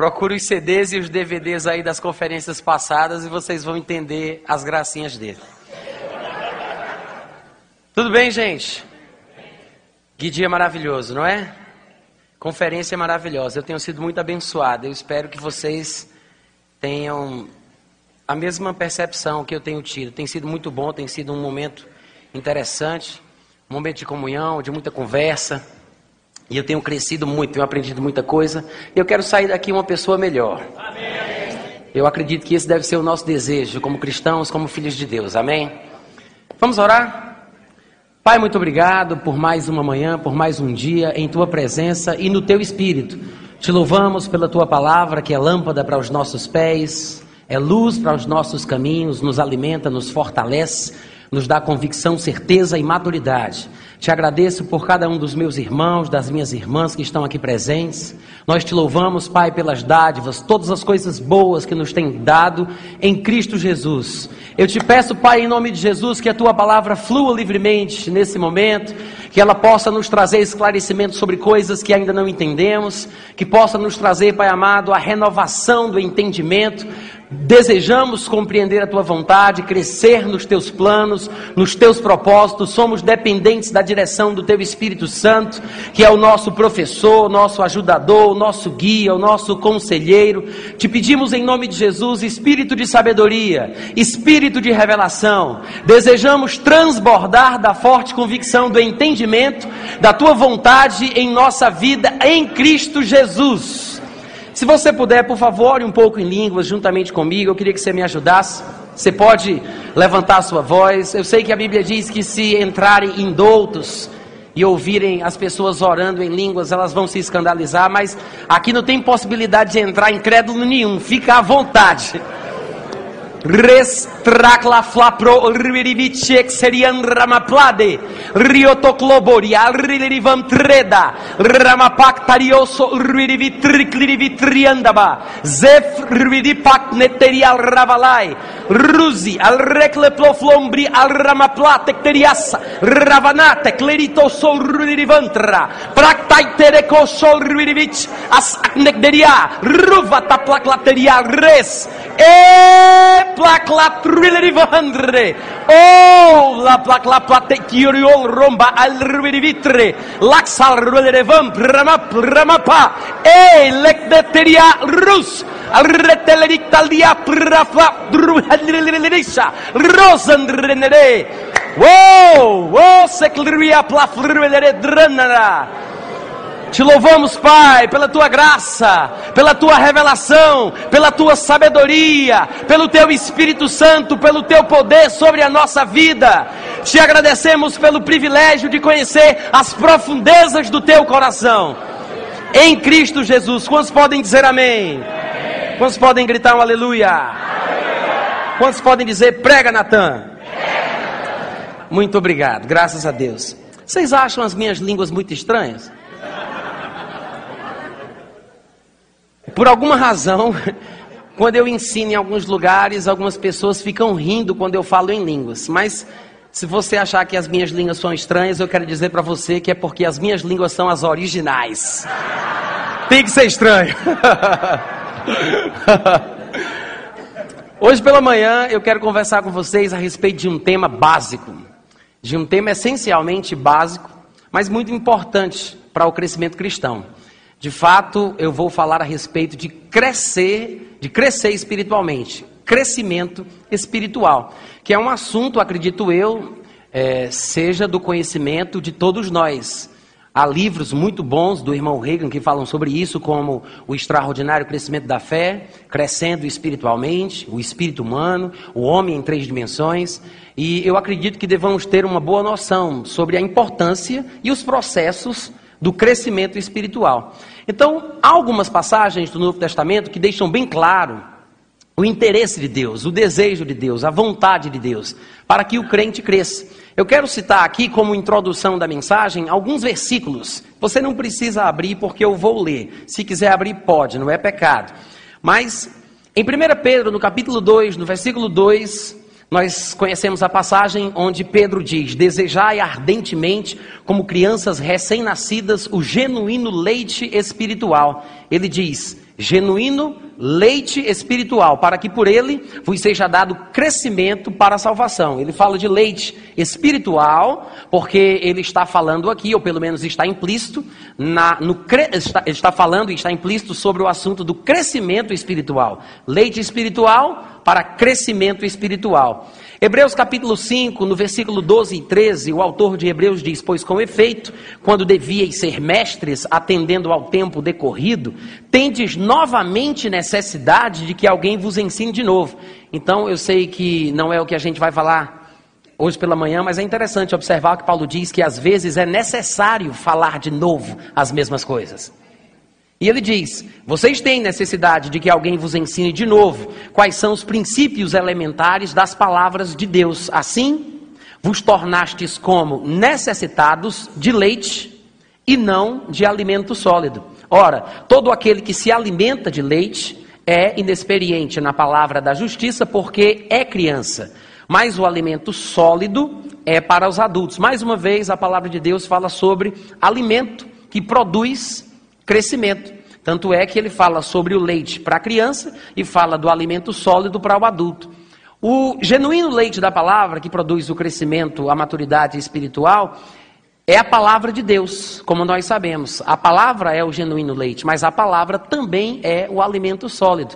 Procure os CDs e os DVDs aí das conferências passadas e vocês vão entender as gracinhas dele. Tudo bem, gente? Que dia maravilhoso, não é? Conferência maravilhosa. Eu tenho sido muito abençoado. Eu espero que vocês tenham a mesma percepção que eu tenho tido. Tem sido muito bom, tem sido um momento interessante, um momento de comunhão, de muita conversa. E eu tenho crescido muito, tenho aprendido muita coisa. E eu quero sair daqui uma pessoa melhor. Amém. Eu acredito que esse deve ser o nosso desejo, como cristãos, como filhos de Deus. Amém? Vamos orar? Pai, muito obrigado por mais uma manhã, por mais um dia em tua presença e no teu espírito. Te louvamos pela tua palavra, que é lâmpada para os nossos pés, é luz para os nossos caminhos, nos alimenta, nos fortalece, nos dá convicção, certeza e maturidade. Te agradeço por cada um dos meus irmãos, das minhas irmãs que estão aqui presentes. Nós te louvamos, Pai, pelas dádivas, todas as coisas boas que nos tem dado em Cristo Jesus. Eu te peço, Pai, em nome de Jesus, que a tua palavra flua livremente nesse momento, que ela possa nos trazer esclarecimento sobre coisas que ainda não entendemos, que possa nos trazer, Pai amado, a renovação do entendimento Desejamos compreender a tua vontade, crescer nos teus planos, nos teus propósitos. Somos dependentes da direção do teu Espírito Santo, que é o nosso professor, o nosso ajudador, o nosso guia, o nosso conselheiro. Te pedimos em nome de Jesus, espírito de sabedoria, espírito de revelação. Desejamos transbordar da forte convicção do entendimento da tua vontade em nossa vida em Cristo Jesus. Se você puder, por favor, um pouco em línguas juntamente comigo. Eu queria que você me ajudasse. Você pode levantar a sua voz. Eu sei que a Bíblia diz que se entrarem indoutos e ouvirem as pessoas orando em línguas, elas vão se escandalizar, mas aqui não tem possibilidade de entrar incrédulo nenhum. Fica à vontade. Restracla flapro ririvice serian ramaplade riotocloboria riririvam treda. Ramapak tarioso ririvi triklirivi triandaba zef ririvi pac neterial ravalai. Ruzi al recle flombri al ramaplate teriasa ravanate clerito sol ririvantra practai tereco sol ririvic as nek deria ruva ta plak res e plak la trileri vandre o la plak la plate kiri ol romba al ruveri vitre lak sal ruveri vam prama prama pa e lek de rus al taldia prafa drubelerisa rosandre nere Wow, wow, sekliruia plaflirvelere drenara. Te louvamos, Pai, pela tua graça, pela tua revelação, pela tua sabedoria, pelo teu Espírito Santo, pelo teu poder sobre a nossa vida. Te agradecemos pelo privilégio de conhecer as profundezas do teu coração. Em Cristo Jesus. Quantos podem dizer amém? Quantos podem gritar um aleluia? Quantos podem dizer prega, Natan? Muito obrigado, graças a Deus. Vocês acham as minhas línguas muito estranhas? Por alguma razão, quando eu ensino em alguns lugares, algumas pessoas ficam rindo quando eu falo em línguas. Mas se você achar que as minhas línguas são estranhas, eu quero dizer para você que é porque as minhas línguas são as originais. Tem que ser estranho. Hoje pela manhã eu quero conversar com vocês a respeito de um tema básico, de um tema essencialmente básico, mas muito importante para o crescimento cristão. De fato, eu vou falar a respeito de crescer, de crescer espiritualmente, crescimento espiritual, que é um assunto, acredito eu, é, seja do conhecimento de todos nós. Há livros muito bons do irmão Reagan que falam sobre isso, como o extraordinário crescimento da fé, crescendo espiritualmente, o espírito humano, o homem em três dimensões. E eu acredito que devamos ter uma boa noção sobre a importância e os processos do crescimento espiritual. Então, há algumas passagens do Novo Testamento que deixam bem claro o interesse de Deus, o desejo de Deus, a vontade de Deus, para que o crente cresça. Eu quero citar aqui, como introdução da mensagem, alguns versículos. Você não precisa abrir, porque eu vou ler. Se quiser abrir, pode, não é pecado. Mas, em 1 Pedro, no capítulo 2, no versículo 2, nós conhecemos a passagem onde Pedro diz: Desejai ardentemente, como crianças recém-nascidas, o genuíno leite espiritual. Ele diz: genuíno leite espiritual, para que por ele vos seja dado crescimento para a salvação. Ele fala de leite espiritual, porque ele está falando aqui, ou pelo menos está implícito, na, no, está, está falando e está implícito sobre o assunto do crescimento espiritual. Leite espiritual para crescimento espiritual. Hebreus capítulo 5, no versículo 12 e 13, o autor de Hebreus diz: Pois com efeito, quando devíeis ser mestres, atendendo ao tempo decorrido, tendes novamente necessidade de que alguém vos ensine de novo. Então, eu sei que não é o que a gente vai falar hoje pela manhã, mas é interessante observar que Paulo diz que às vezes é necessário falar de novo as mesmas coisas. E ele diz: Vocês têm necessidade de que alguém vos ensine de novo quais são os princípios elementares das palavras de Deus. Assim, vos tornastes como necessitados de leite e não de alimento sólido. Ora, todo aquele que se alimenta de leite é inexperiente na palavra da justiça, porque é criança. Mas o alimento sólido é para os adultos. Mais uma vez, a palavra de Deus fala sobre alimento que produz crescimento. Tanto é que ele fala sobre o leite para a criança e fala do alimento sólido para o adulto. O genuíno leite da palavra, que produz o crescimento, a maturidade espiritual, é a palavra de Deus, como nós sabemos. A palavra é o genuíno leite, mas a palavra também é o alimento sólido.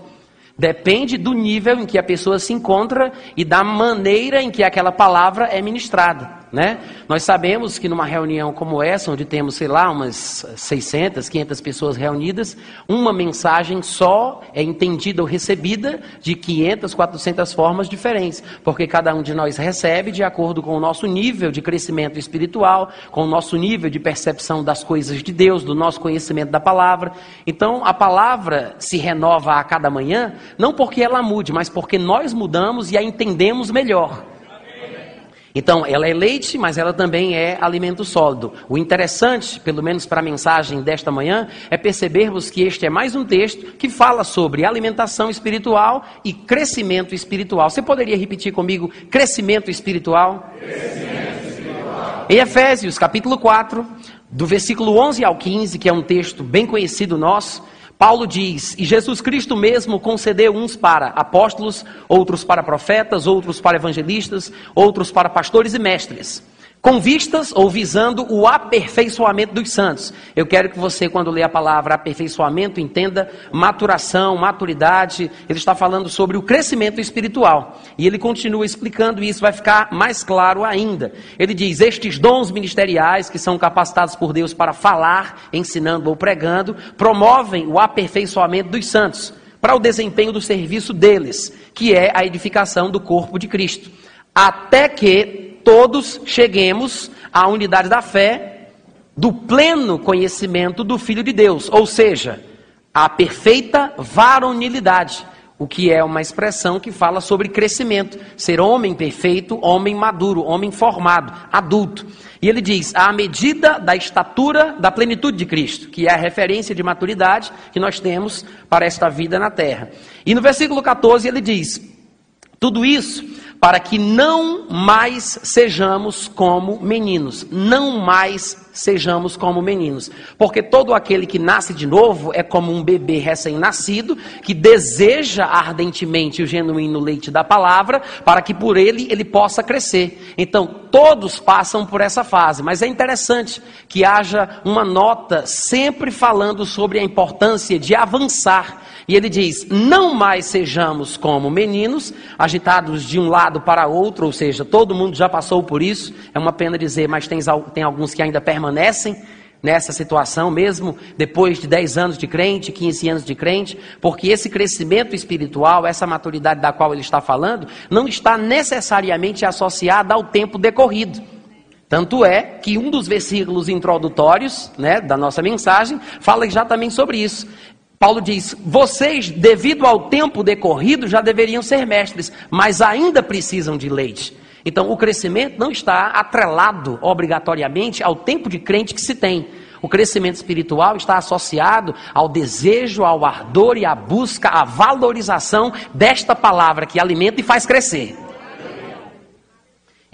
Depende do nível em que a pessoa se encontra e da maneira em que aquela palavra é ministrada. Né? Nós sabemos que numa reunião como essa, onde temos, sei lá, umas 600, 500 pessoas reunidas, uma mensagem só é entendida ou recebida de 500, 400 formas diferentes, porque cada um de nós recebe de acordo com o nosso nível de crescimento espiritual, com o nosso nível de percepção das coisas de Deus, do nosso conhecimento da palavra. Então, a palavra se renova a cada manhã, não porque ela mude, mas porque nós mudamos e a entendemos melhor. Então, ela é leite, mas ela também é alimento sólido. O interessante, pelo menos para a mensagem desta manhã, é percebermos que este é mais um texto que fala sobre alimentação espiritual e crescimento espiritual. Você poderia repetir comigo crescimento espiritual? Crescimento espiritual. Em Efésios, capítulo 4, do versículo 11 ao 15, que é um texto bem conhecido nosso, Paulo diz: E Jesus Cristo mesmo concedeu uns para apóstolos, outros para profetas, outros para evangelistas, outros para pastores e mestres com vistas ou visando o aperfeiçoamento dos santos. Eu quero que você, quando lê a palavra aperfeiçoamento, entenda maturação, maturidade. Ele está falando sobre o crescimento espiritual. E ele continua explicando isso, vai ficar mais claro ainda. Ele diz: Estes dons ministeriais, que são capacitados por Deus para falar, ensinando ou pregando, promovem o aperfeiçoamento dos santos para o desempenho do serviço deles, que é a edificação do corpo de Cristo. Até que todos cheguemos à unidade da fé, do pleno conhecimento do Filho de Deus, ou seja, a perfeita varonilidade, o que é uma expressão que fala sobre crescimento, ser homem perfeito, homem maduro, homem formado, adulto. E ele diz: à medida da estatura da plenitude de Cristo, que é a referência de maturidade que nós temos para esta vida na terra. E no versículo 14 ele diz: tudo isso para que não mais sejamos como meninos, não mais sejamos como meninos, porque todo aquele que nasce de novo é como um bebê recém-nascido que deseja ardentemente o genuíno leite da palavra, para que por ele ele possa crescer. Então, todos passam por essa fase, mas é interessante que haja uma nota sempre falando sobre a importância de avançar e ele diz: não mais sejamos como meninos, agitados de um lado para outro, ou seja, todo mundo já passou por isso. É uma pena dizer, mas tem, tem alguns que ainda permanecem nessa situação, mesmo depois de 10 anos de crente, 15 anos de crente, porque esse crescimento espiritual, essa maturidade da qual ele está falando, não está necessariamente associada ao tempo decorrido. Tanto é que um dos versículos introdutórios né, da nossa mensagem fala exatamente sobre isso. Paulo diz: vocês, devido ao tempo decorrido, já deveriam ser mestres, mas ainda precisam de leite. Então, o crescimento não está atrelado obrigatoriamente ao tempo de crente que se tem. O crescimento espiritual está associado ao desejo, ao ardor e à busca, à valorização desta palavra que alimenta e faz crescer.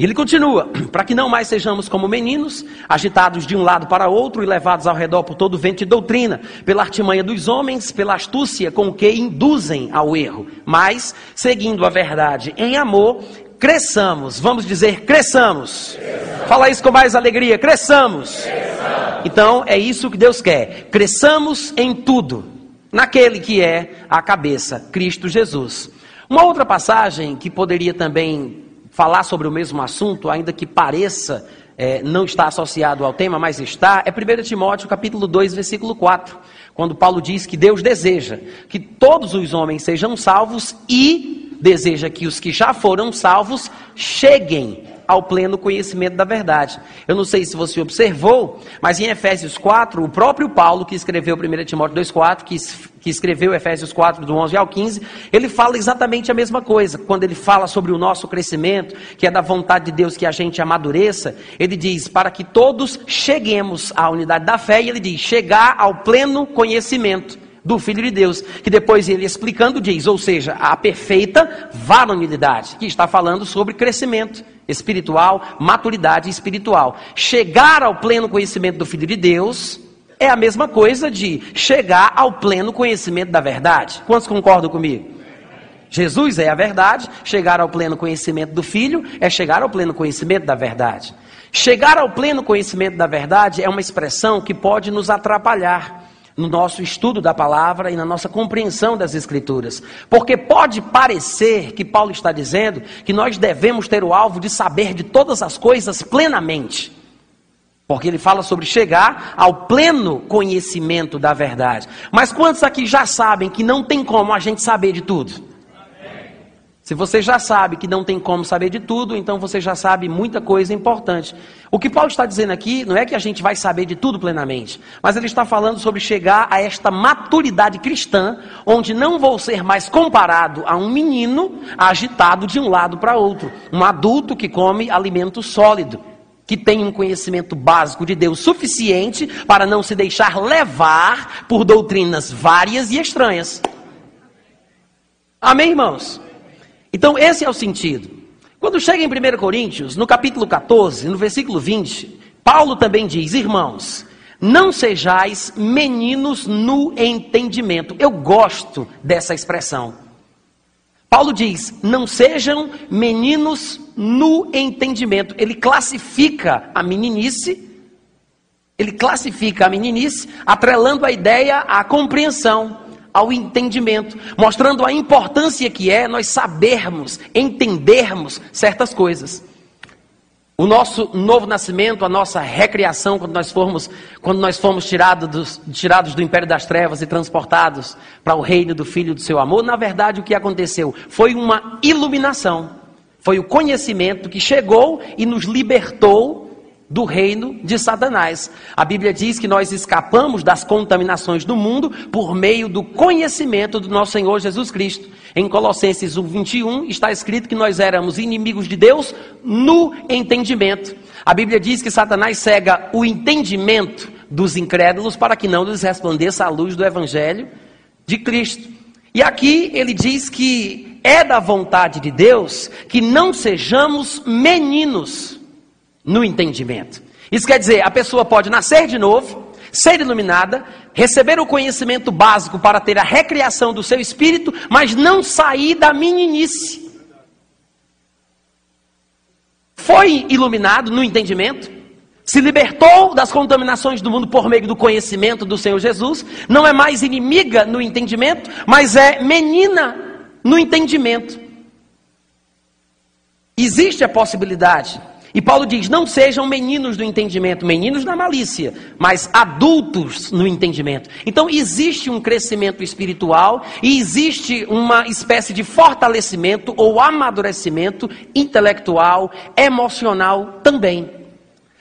E ele continua: para que não mais sejamos como meninos, agitados de um lado para outro e levados ao redor por todo vento de doutrina, pela artimanha dos homens, pela astúcia com que induzem ao erro, mas, seguindo a verdade em amor, cresçamos. Vamos dizer, cresçamos. cresçamos. Fala isso com mais alegria: cresçamos. cresçamos. Então, é isso que Deus quer: cresçamos em tudo, naquele que é a cabeça, Cristo Jesus. Uma outra passagem que poderia também falar sobre o mesmo assunto, ainda que pareça é, não estar associado ao tema, mas está, é 1 Timóteo capítulo 2, versículo 4, quando Paulo diz que Deus deseja que todos os homens sejam salvos e deseja que os que já foram salvos cheguem ao pleno conhecimento da verdade. Eu não sei se você observou, mas em Efésios 4, o próprio Paulo, que escreveu 1 Timóteo 2,4, que, que escreveu Efésios 4, do 11 ao 15, ele fala exatamente a mesma coisa. Quando ele fala sobre o nosso crescimento, que é da vontade de Deus que a gente amadureça, ele diz: para que todos cheguemos à unidade da fé, e ele diz: chegar ao pleno conhecimento do Filho de Deus, que depois ele explicando diz, ou seja, a perfeita varonilidade, que está falando sobre crescimento espiritual, maturidade espiritual. Chegar ao pleno conhecimento do Filho de Deus é a mesma coisa de chegar ao pleno conhecimento da verdade. Quantos concordam comigo? Jesus é a verdade, chegar ao pleno conhecimento do Filho é chegar ao pleno conhecimento da verdade. Chegar ao pleno conhecimento da verdade é uma expressão que pode nos atrapalhar no nosso estudo da palavra e na nossa compreensão das Escrituras. Porque pode parecer que Paulo está dizendo que nós devemos ter o alvo de saber de todas as coisas plenamente. Porque ele fala sobre chegar ao pleno conhecimento da verdade. Mas quantos aqui já sabem que não tem como a gente saber de tudo? Se você já sabe que não tem como saber de tudo, então você já sabe muita coisa importante. O que Paulo está dizendo aqui não é que a gente vai saber de tudo plenamente, mas ele está falando sobre chegar a esta maturidade cristã, onde não vou ser mais comparado a um menino agitado de um lado para outro, um adulto que come alimento sólido, que tem um conhecimento básico de Deus suficiente para não se deixar levar por doutrinas várias e estranhas. Amém, irmãos? Então, esse é o sentido. Quando chega em 1 Coríntios, no capítulo 14, no versículo 20, Paulo também diz: Irmãos, não sejais meninos no entendimento. Eu gosto dessa expressão. Paulo diz: não sejam meninos no entendimento. Ele classifica a meninice, ele classifica a meninice, atrelando a ideia à compreensão ao entendimento, mostrando a importância que é nós sabermos, entendermos certas coisas. O nosso novo nascimento, a nossa recriação, quando nós formos, quando nós fomos dos, tirados do império das trevas e transportados para o reino do Filho do seu amor, na verdade o que aconteceu foi uma iluminação, foi o conhecimento que chegou e nos libertou do reino de Satanás. A Bíblia diz que nós escapamos das contaminações do mundo por meio do conhecimento do nosso Senhor Jesus Cristo. Em Colossenses 1, 21 está escrito que nós éramos inimigos de Deus no entendimento. A Bíblia diz que Satanás cega o entendimento dos incrédulos para que não lhes resplandeça a luz do Evangelho de Cristo. E aqui ele diz que é da vontade de Deus que não sejamos meninos no entendimento. Isso quer dizer, a pessoa pode nascer de novo, ser iluminada, receber o conhecimento básico para ter a recriação do seu espírito, mas não sair da meninice. Foi iluminado no entendimento, se libertou das contaminações do mundo por meio do conhecimento do Senhor Jesus, não é mais inimiga no entendimento, mas é menina no entendimento. Existe a possibilidade e Paulo diz: não sejam meninos do entendimento, meninos da malícia, mas adultos no entendimento. Então existe um crescimento espiritual e existe uma espécie de fortalecimento ou amadurecimento intelectual, emocional também.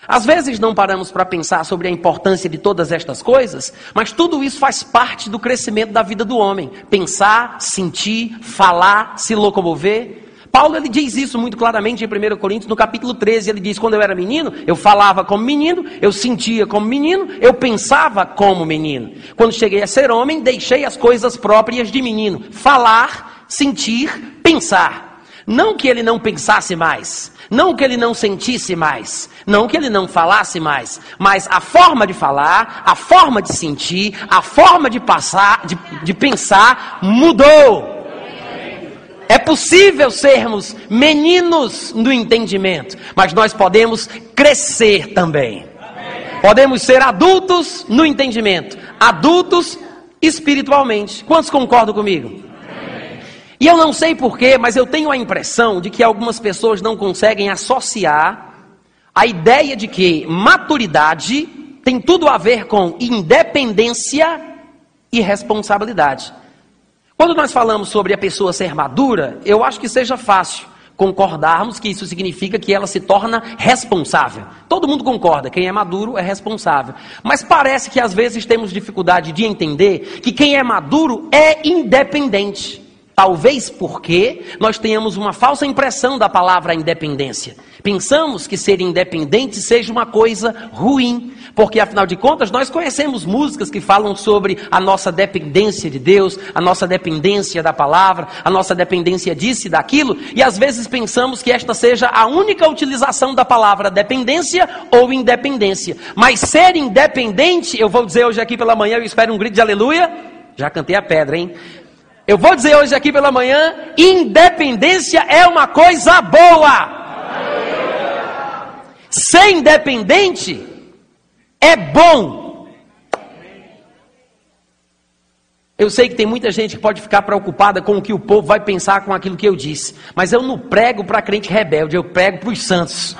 Às vezes não paramos para pensar sobre a importância de todas estas coisas, mas tudo isso faz parte do crescimento da vida do homem. Pensar, sentir, falar, se locomover. Paulo ele diz isso muito claramente em 1 Coríntios, no capítulo 13. Ele diz: Quando eu era menino, eu falava como menino, eu sentia como menino, eu pensava como menino. Quando cheguei a ser homem, deixei as coisas próprias de menino: falar, sentir, pensar. Não que ele não pensasse mais, Não que ele não sentisse mais, não que ele não falasse mais, mas a forma de falar, a forma de sentir, a forma de passar, de, de pensar mudou. É possível sermos meninos no entendimento, mas nós podemos crescer também. Podemos ser adultos no entendimento, adultos espiritualmente. Quantos concordam comigo? E eu não sei porquê, mas eu tenho a impressão de que algumas pessoas não conseguem associar a ideia de que maturidade tem tudo a ver com independência e responsabilidade. Quando nós falamos sobre a pessoa ser madura, eu acho que seja fácil concordarmos que isso significa que ela se torna responsável. Todo mundo concorda, quem é maduro é responsável. Mas parece que às vezes temos dificuldade de entender que quem é maduro é independente. Talvez porque nós tenhamos uma falsa impressão da palavra independência. Pensamos que ser independente seja uma coisa ruim, porque afinal de contas nós conhecemos músicas que falam sobre a nossa dependência de Deus, a nossa dependência da palavra, a nossa dependência disso e daquilo, e às vezes pensamos que esta seja a única utilização da palavra dependência ou independência. Mas ser independente, eu vou dizer hoje aqui pela manhã, eu espero um grito de aleluia. Já cantei a pedra, hein? Eu vou dizer hoje aqui pela manhã: independência é uma coisa boa. Ser independente é bom. Eu sei que tem muita gente que pode ficar preocupada com o que o povo vai pensar com aquilo que eu disse, mas eu não prego para crente rebelde, eu prego para os santos.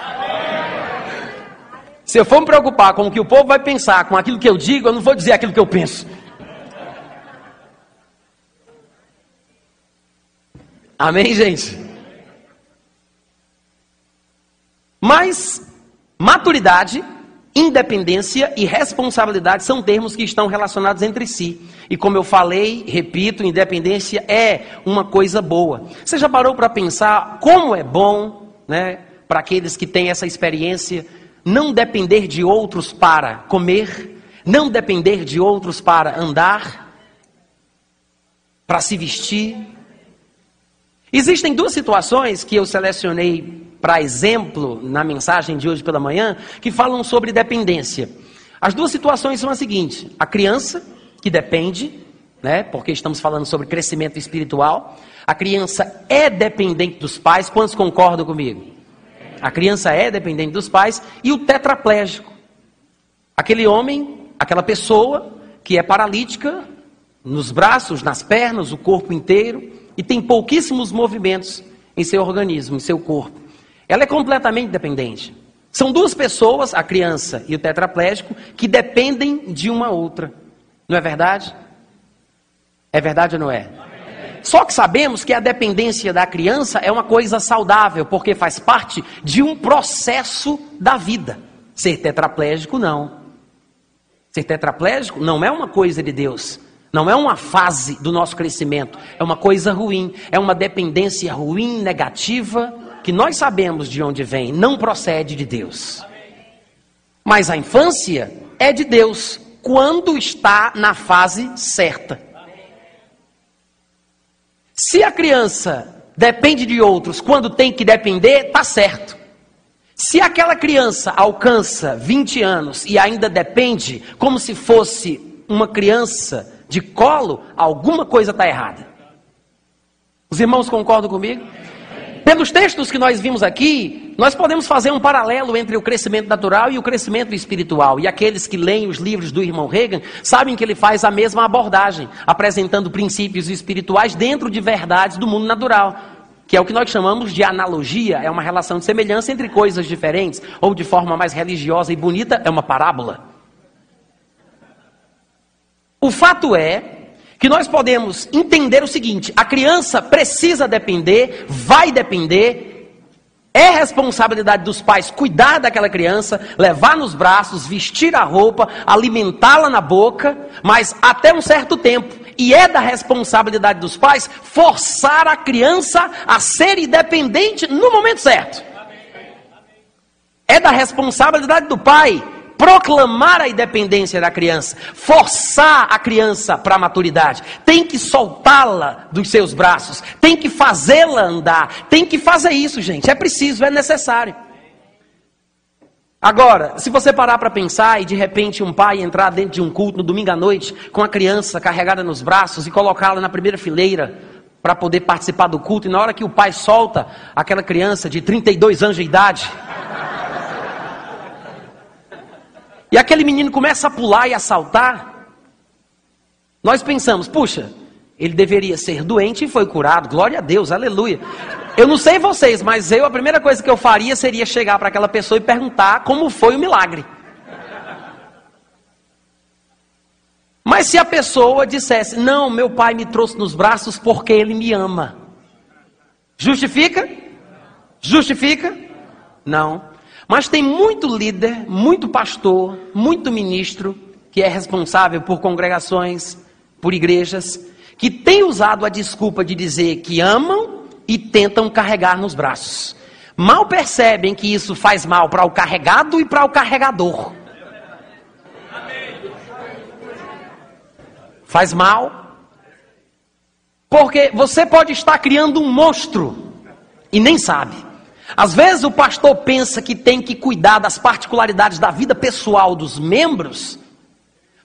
Se eu for me preocupar com o que o povo vai pensar com aquilo que eu digo, eu não vou dizer aquilo que eu penso. Amém, gente? Mas maturidade, independência e responsabilidade são termos que estão relacionados entre si. E como eu falei, repito, independência é uma coisa boa. Você já parou para pensar como é bom, né, para aqueles que têm essa experiência, não depender de outros para comer, não depender de outros para andar, para se vestir, Existem duas situações que eu selecionei para exemplo na mensagem de hoje pela manhã que falam sobre dependência. As duas situações são as seguintes: a criança que depende, né, porque estamos falando sobre crescimento espiritual. A criança é dependente dos pais. Quantos concordam comigo? A criança é dependente dos pais e o tetraplégico. Aquele homem, aquela pessoa que é paralítica nos braços, nas pernas, o corpo inteiro e tem pouquíssimos movimentos em seu organismo, em seu corpo. Ela é completamente dependente. São duas pessoas, a criança e o tetraplégico, que dependem de uma outra. Não é verdade? É verdade ou não é? Só que sabemos que a dependência da criança é uma coisa saudável, porque faz parte de um processo da vida. Ser tetraplégico, não. Ser tetraplégico não é uma coisa de Deus. Não é uma fase do nosso crescimento, é uma coisa ruim, é uma dependência ruim, negativa, que nós sabemos de onde vem, não procede de Deus. Mas a infância é de Deus quando está na fase certa. Se a criança depende de outros quando tem que depender, está certo. Se aquela criança alcança 20 anos e ainda depende, como se fosse uma criança de colo, alguma coisa está errada. Os irmãos concordam comigo? Pelos textos que nós vimos aqui, nós podemos fazer um paralelo entre o crescimento natural e o crescimento espiritual. E aqueles que leem os livros do irmão Reagan sabem que ele faz a mesma abordagem, apresentando princípios espirituais dentro de verdades do mundo natural. Que é o que nós chamamos de analogia, é uma relação de semelhança entre coisas diferentes, ou de forma mais religiosa e bonita, é uma parábola. O fato é que nós podemos entender o seguinte: a criança precisa depender, vai depender, é responsabilidade dos pais cuidar daquela criança, levar nos braços, vestir a roupa, alimentá-la na boca, mas até um certo tempo. E é da responsabilidade dos pais forçar a criança a ser independente no momento certo. É da responsabilidade do pai proclamar a independência da criança, forçar a criança para a maturidade, tem que soltá-la dos seus braços, tem que fazê-la andar, tem que fazer isso, gente. É preciso, é necessário. Agora, se você parar para pensar e de repente um pai entrar dentro de um culto no domingo à noite com a criança carregada nos braços e colocá-la na primeira fileira para poder participar do culto, e na hora que o pai solta aquela criança de 32 anos de idade, e aquele menino começa a pular e a saltar, nós pensamos, puxa, ele deveria ser doente e foi curado, glória a Deus, aleluia. Eu não sei vocês, mas eu, a primeira coisa que eu faria seria chegar para aquela pessoa e perguntar como foi o milagre. Mas se a pessoa dissesse, não, meu pai me trouxe nos braços porque ele me ama. Justifica? Justifica? Não. Mas tem muito líder, muito pastor, muito ministro que é responsável por congregações, por igrejas, que tem usado a desculpa de dizer que amam e tentam carregar nos braços. Mal percebem que isso faz mal para o carregado e para o carregador. Faz mal. Porque você pode estar criando um monstro e nem sabe. Às vezes o pastor pensa que tem que cuidar das particularidades da vida pessoal dos membros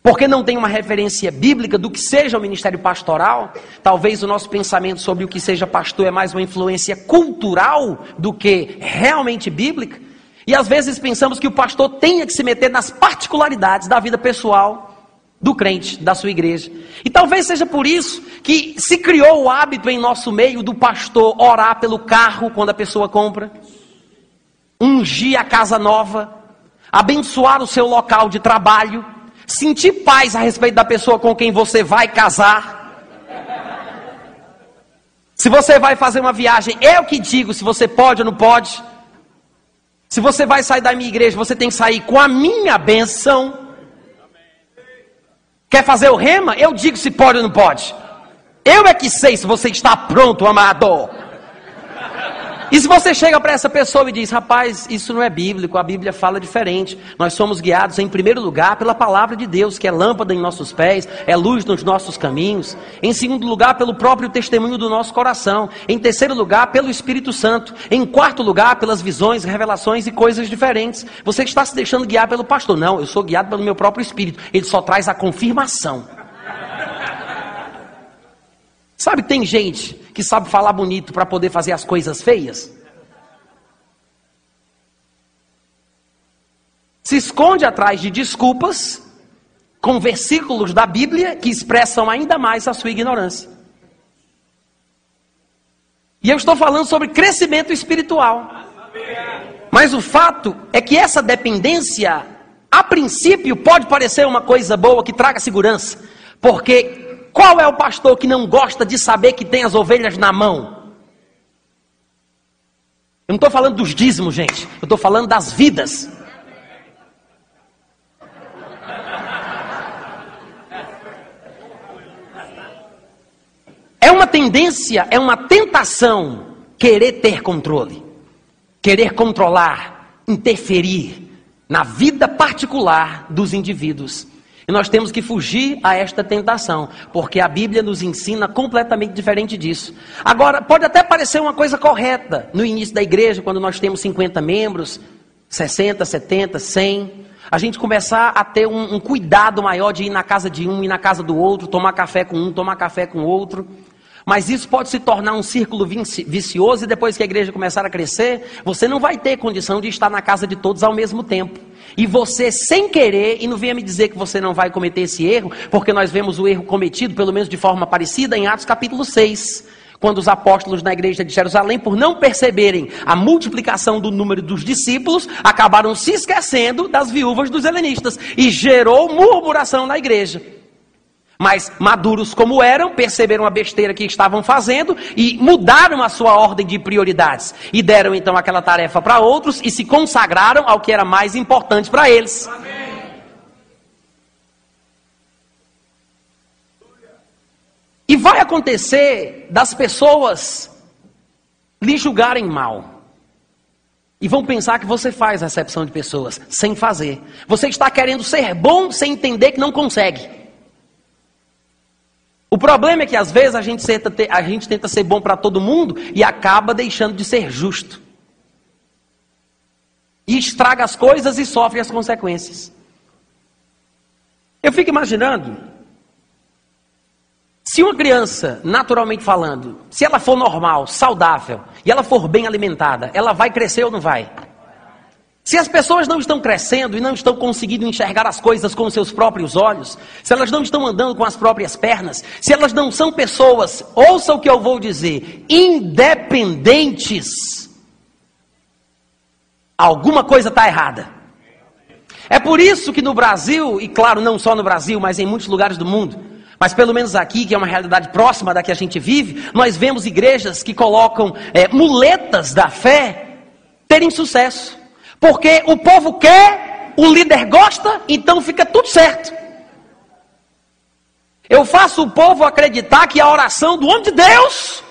porque não tem uma referência bíblica do que seja o ministério pastoral, talvez o nosso pensamento sobre o que seja pastor é mais uma influência cultural do que realmente bíblica. E às vezes pensamos que o pastor tenha que se meter nas particularidades da vida pessoal do crente, da sua igreja. E talvez seja por isso que se criou o hábito em nosso meio do pastor orar pelo carro quando a pessoa compra, ungir a casa nova, abençoar o seu local de trabalho sentir paz a respeito da pessoa com quem você vai casar. Se você vai fazer uma viagem, eu que digo se você pode ou não pode. Se você vai sair da minha igreja, você tem que sair com a minha benção. Quer fazer o rema? Eu digo se pode ou não pode. Eu é que sei se você está pronto, amado. E se você chega para essa pessoa e diz, rapaz, isso não é bíblico, a Bíblia fala diferente. Nós somos guiados em primeiro lugar pela palavra de Deus, que é lâmpada em nossos pés, é luz nos nossos caminhos. Em segundo lugar, pelo próprio testemunho do nosso coração. Em terceiro lugar, pelo Espírito Santo. Em quarto lugar, pelas visões, revelações e coisas diferentes. Você está se deixando guiar pelo pastor? Não, eu sou guiado pelo meu próprio Espírito. Ele só traz a confirmação. Sabe, tem gente que sabe falar bonito para poder fazer as coisas feias? Se esconde atrás de desculpas com versículos da Bíblia que expressam ainda mais a sua ignorância. E eu estou falando sobre crescimento espiritual. Mas o fato é que essa dependência, a princípio, pode parecer uma coisa boa que traga segurança, porque qual é o pastor que não gosta de saber que tem as ovelhas na mão? Eu não estou falando dos dízimos, gente. Eu estou falando das vidas. É uma tendência, é uma tentação querer ter controle, querer controlar, interferir na vida particular dos indivíduos. E nós temos que fugir a esta tentação, porque a Bíblia nos ensina completamente diferente disso. Agora, pode até parecer uma coisa correta no início da igreja, quando nós temos 50 membros, 60, 70, 100, a gente começar a ter um, um cuidado maior de ir na casa de um e na casa do outro, tomar café com um, tomar café com outro. Mas isso pode se tornar um círculo vicioso e depois que a igreja começar a crescer, você não vai ter condição de estar na casa de todos ao mesmo tempo. E você, sem querer, e não venha me dizer que você não vai cometer esse erro, porque nós vemos o erro cometido, pelo menos de forma parecida, em Atos capítulo 6 quando os apóstolos na igreja de Jerusalém, por não perceberem a multiplicação do número dos discípulos, acabaram se esquecendo das viúvas dos helenistas e gerou murmuração na igreja. Mas maduros como eram, perceberam a besteira que estavam fazendo e mudaram a sua ordem de prioridades. E deram então aquela tarefa para outros e se consagraram ao que era mais importante para eles. Amém. E vai acontecer das pessoas lhe julgarem mal. e vão pensar que você faz recepção de pessoas sem fazer. Você está querendo ser bom sem entender que não consegue. O problema é que às vezes a gente tenta, a gente tenta ser bom para todo mundo e acaba deixando de ser justo. E estraga as coisas e sofre as consequências. Eu fico imaginando se uma criança, naturalmente falando, se ela for normal, saudável, e ela for bem alimentada, ela vai crescer ou não vai? Se as pessoas não estão crescendo e não estão conseguindo enxergar as coisas com seus próprios olhos, se elas não estão andando com as próprias pernas, se elas não são pessoas, ouça o que eu vou dizer, independentes, alguma coisa está errada. É por isso que no Brasil, e claro, não só no Brasil, mas em muitos lugares do mundo, mas pelo menos aqui, que é uma realidade próxima da que a gente vive, nós vemos igrejas que colocam é, muletas da fé terem sucesso. Porque o povo quer, o líder gosta, então fica tudo certo. Eu faço o povo acreditar que a oração do homem de Deus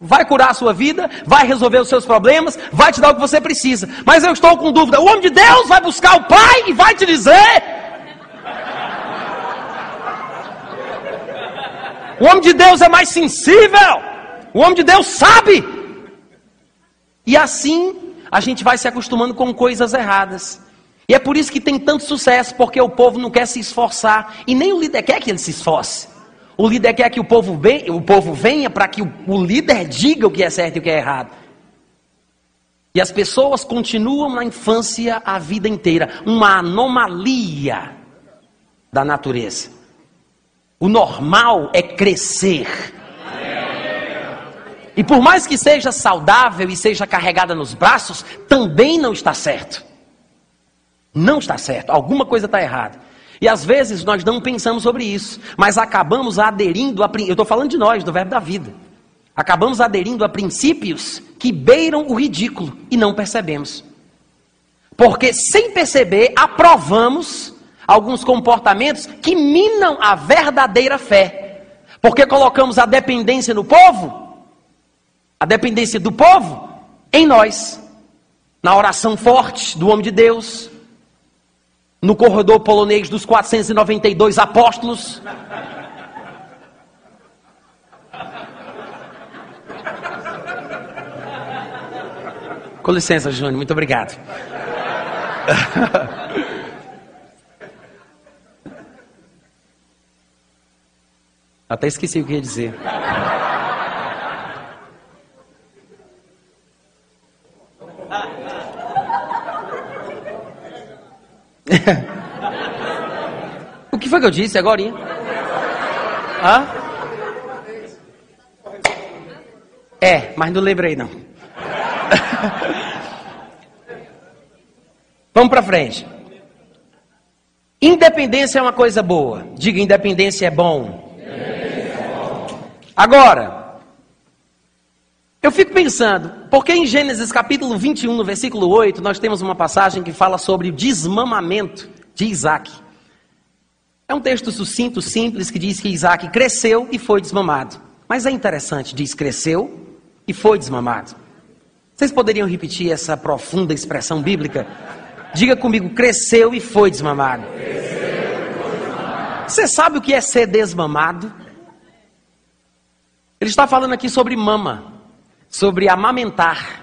vai curar a sua vida, vai resolver os seus problemas, vai te dar o que você precisa. Mas eu estou com dúvida: o homem de Deus vai buscar o Pai e vai te dizer O homem de Deus é mais sensível. O homem de Deus sabe. E assim a gente vai se acostumando com coisas erradas. E é por isso que tem tanto sucesso, porque o povo não quer se esforçar. E nem o líder quer que ele se esforce. O líder quer que o povo, venha, o povo venha para que o, o líder diga o que é certo e o que é errado. E as pessoas continuam na infância a vida inteira. Uma anomalia da natureza. O normal é crescer. E por mais que seja saudável e seja carregada nos braços, também não está certo. Não está certo. Alguma coisa está errada. E às vezes nós não pensamos sobre isso, mas acabamos aderindo a. Eu estou falando de nós, do verbo da vida. Acabamos aderindo a princípios que beiram o ridículo e não percebemos. Porque sem perceber, aprovamos alguns comportamentos que minam a verdadeira fé. Porque colocamos a dependência no povo, a dependência do povo em nós, na oração forte do homem de Deus, no corredor polonês dos 492 apóstolos. Com licença, Júnior, muito obrigado. Até esqueci o que ia dizer. O que foi que eu disse agora? Hã? É, mas não lembrei não. Vamos para frente. Independência é uma coisa boa. Diga, independência é bom. Agora, eu fico pensando, porque em Gênesis capítulo 21, no versículo 8, nós temos uma passagem que fala sobre o desmamamento de Isaac. É um texto sucinto, simples, que diz que Isaac cresceu e foi desmamado. Mas é interessante, diz cresceu e foi desmamado. Vocês poderiam repetir essa profunda expressão bíblica? Diga comigo, cresceu e foi desmamado. Você sabe o que é ser desmamado? Ele está falando aqui sobre mama, sobre amamentar,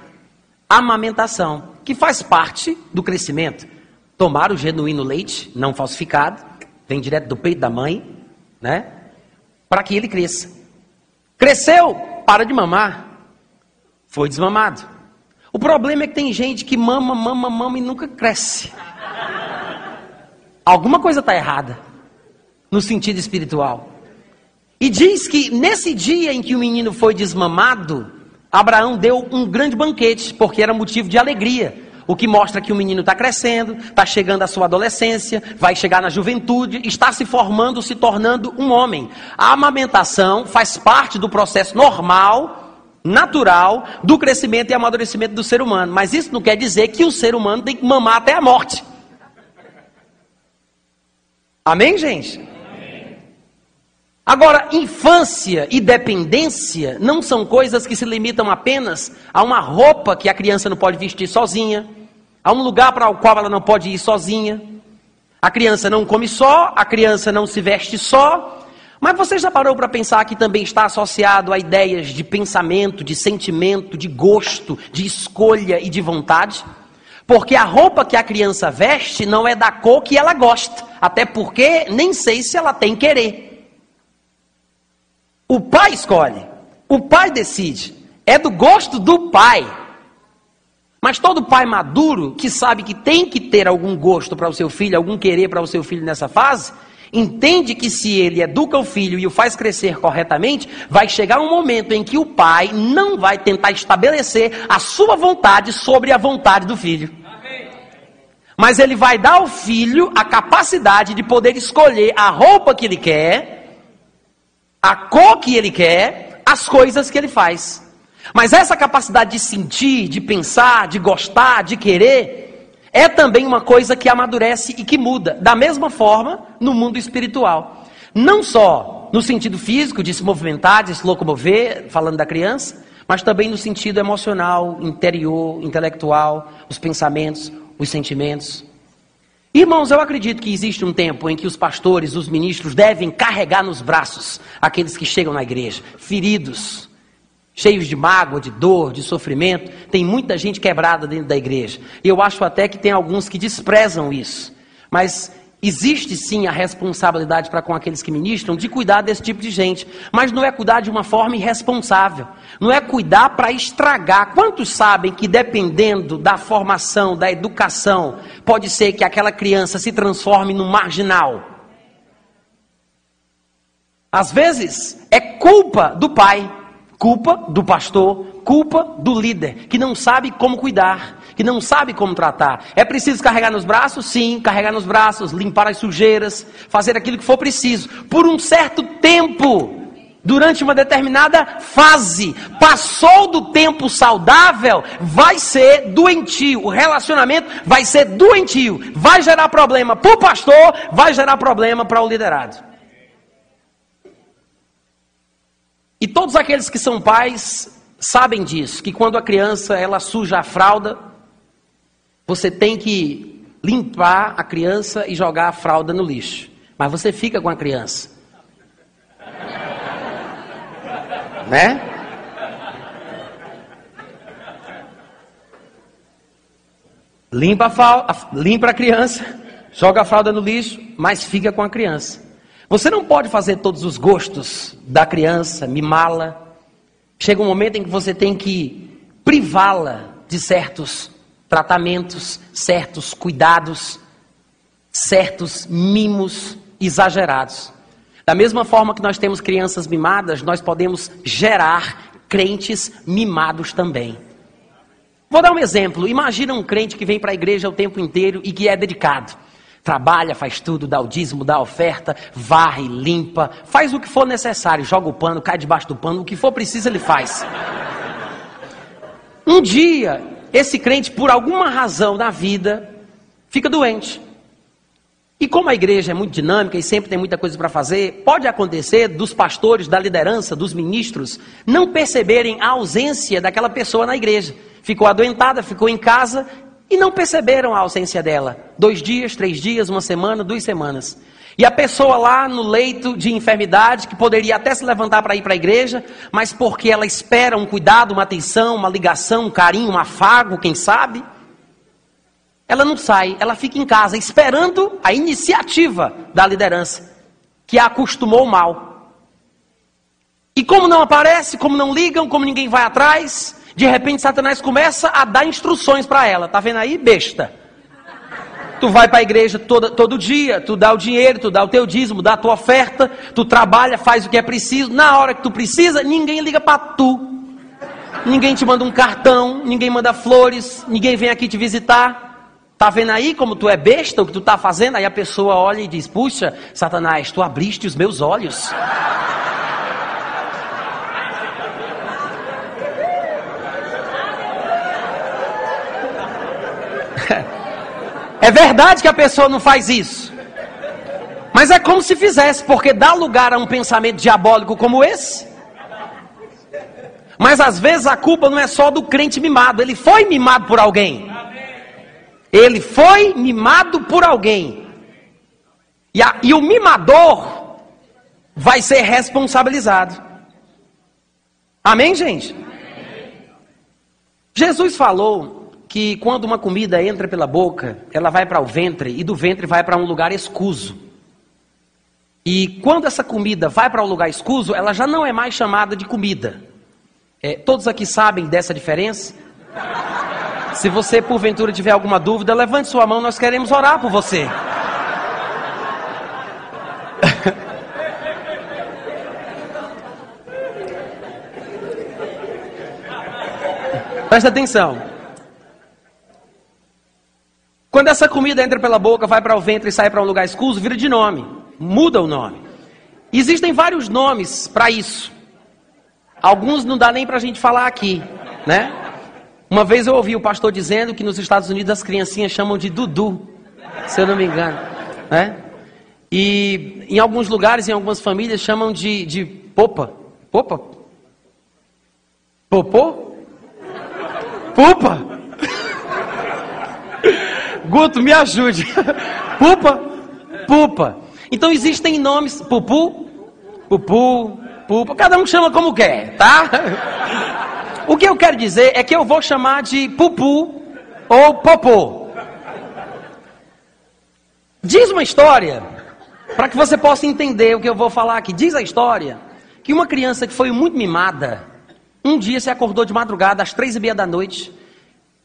amamentação, que faz parte do crescimento. Tomar o genuíno leite, não falsificado, vem direto do peito da mãe, né? Para que ele cresça. Cresceu, para de mamar. Foi desmamado. O problema é que tem gente que mama, mama, mama e nunca cresce. Alguma coisa está errada no sentido espiritual. E diz que nesse dia em que o menino foi desmamado, Abraão deu um grande banquete, porque era motivo de alegria. O que mostra que o menino está crescendo, está chegando à sua adolescência, vai chegar na juventude, está se formando, se tornando um homem. A amamentação faz parte do processo normal, natural, do crescimento e amadurecimento do ser humano. Mas isso não quer dizer que o ser humano tem que mamar até a morte. Amém, gente? Agora, infância e dependência não são coisas que se limitam apenas a uma roupa que a criança não pode vestir sozinha, a um lugar para o qual ela não pode ir sozinha. A criança não come só, a criança não se veste só. Mas você já parou para pensar que também está associado a ideias de pensamento, de sentimento, de gosto, de escolha e de vontade? Porque a roupa que a criança veste não é da cor que ela gosta, até porque nem sei se ela tem querer. O pai escolhe, o pai decide, é do gosto do pai. Mas todo pai maduro que sabe que tem que ter algum gosto para o seu filho, algum querer para o seu filho nessa fase, entende que se ele educa o filho e o faz crescer corretamente, vai chegar um momento em que o pai não vai tentar estabelecer a sua vontade sobre a vontade do filho. Mas ele vai dar ao filho a capacidade de poder escolher a roupa que ele quer, a cor que ele quer, as coisas que ele faz. Mas essa capacidade de sentir, de pensar, de gostar, de querer, é também uma coisa que amadurece e que muda. Da mesma forma, no mundo espiritual. Não só no sentido físico, de se movimentar, de se locomover, falando da criança, mas também no sentido emocional, interior, intelectual, os pensamentos, os sentimentos. Irmãos, eu acredito que existe um tempo em que os pastores, os ministros devem carregar nos braços aqueles que chegam na igreja, feridos, cheios de mágoa, de dor, de sofrimento. Tem muita gente quebrada dentro da igreja. E eu acho até que tem alguns que desprezam isso. Mas existe sim a responsabilidade para com aqueles que ministram de cuidar desse tipo de gente. Mas não é cuidar de uma forma irresponsável. Não é cuidar para estragar. Quantos sabem que dependendo da formação, da educação, pode ser que aquela criança se transforme num marginal? Às vezes é culpa do pai Culpa do pastor, culpa do líder, que não sabe como cuidar, que não sabe como tratar. É preciso carregar nos braços? Sim, carregar nos braços, limpar as sujeiras, fazer aquilo que for preciso, por um certo tempo. Durante uma determinada fase, passou do tempo saudável, vai ser doentio. O relacionamento vai ser doentio. Vai gerar problema para o pastor, vai gerar problema para o liderado. E todos aqueles que são pais sabem disso, que quando a criança ela suja a fralda, você tem que limpar a criança e jogar a fralda no lixo. Mas você fica com a criança. né? Limpa a, limpa a criança, joga a fralda no lixo, mas fica com a criança. Você não pode fazer todos os gostos da criança, mimá-la. Chega um momento em que você tem que privá-la de certos tratamentos, certos cuidados, certos mimos exagerados. Da mesma forma que nós temos crianças mimadas, nós podemos gerar crentes mimados também. Vou dar um exemplo. Imagina um crente que vem para a igreja o tempo inteiro e que é dedicado. Trabalha, faz tudo, dá o dízimo, dá a oferta, varre, limpa, faz o que for necessário, joga o pano, cai debaixo do pano, o que for preciso ele faz. Um dia, esse crente, por alguma razão na vida, fica doente. E como a igreja é muito dinâmica e sempre tem muita coisa para fazer, pode acontecer dos pastores, da liderança, dos ministros, não perceberem a ausência daquela pessoa na igreja. Ficou adoentada, ficou em casa e não perceberam a ausência dela. Dois dias, três dias, uma semana, duas semanas. E a pessoa lá no leito de enfermidade, que poderia até se levantar para ir para a igreja, mas porque ela espera um cuidado, uma atenção, uma ligação, um carinho, um afago, quem sabe, ela não sai, ela fica em casa esperando a iniciativa da liderança, que a acostumou mal. E como não aparece, como não ligam, como ninguém vai atrás, de repente, Satanás começa a dar instruções para ela. Tá vendo aí, besta? Tu vai para a igreja todo, dia, tu dá o dinheiro, tu dá o teu dízimo, dá a tua oferta, tu trabalha, faz o que é preciso. Na hora que tu precisa, ninguém liga para tu. Ninguém te manda um cartão, ninguém manda flores, ninguém vem aqui te visitar. Tá vendo aí como tu é besta, o que tu tá fazendo? Aí a pessoa olha e diz: Puxa, Satanás, tu abriste os meus olhos. É verdade que a pessoa não faz isso. Mas é como se fizesse, porque dá lugar a um pensamento diabólico como esse. Mas às vezes a culpa não é só do crente mimado, ele foi mimado por alguém. Ele foi mimado por alguém. E, a, e o mimador vai ser responsabilizado. Amém, gente? Jesus falou que quando uma comida entra pela boca, ela vai para o ventre e do ventre vai para um lugar escuso. E quando essa comida vai para um lugar escuso, ela já não é mais chamada de comida. É, todos aqui sabem dessa diferença? Se você porventura tiver alguma dúvida, levante sua mão, nós queremos orar por você. Presta atenção. Quando essa comida entra pela boca, vai para o ventre e sai para um lugar escuso, vira de nome. Muda o nome. Existem vários nomes para isso. Alguns não dá nem para a gente falar aqui, né? Uma vez eu ouvi o pastor dizendo que nos Estados Unidos as criancinhas chamam de Dudu, se eu não me engano, né? E em alguns lugares, em algumas famílias, chamam de, de popa. Popa? Popô? Pupa? Guto, me ajude. Pupa? Pupa. Então existem nomes. Pupu? Pupu, pupa, cada um chama como quer, tá? O que eu quero dizer é que eu vou chamar de pupu ou popô. Diz uma história, para que você possa entender o que eu vou falar aqui. Diz a história que uma criança que foi muito mimada, um dia se acordou de madrugada, às três e meia da noite,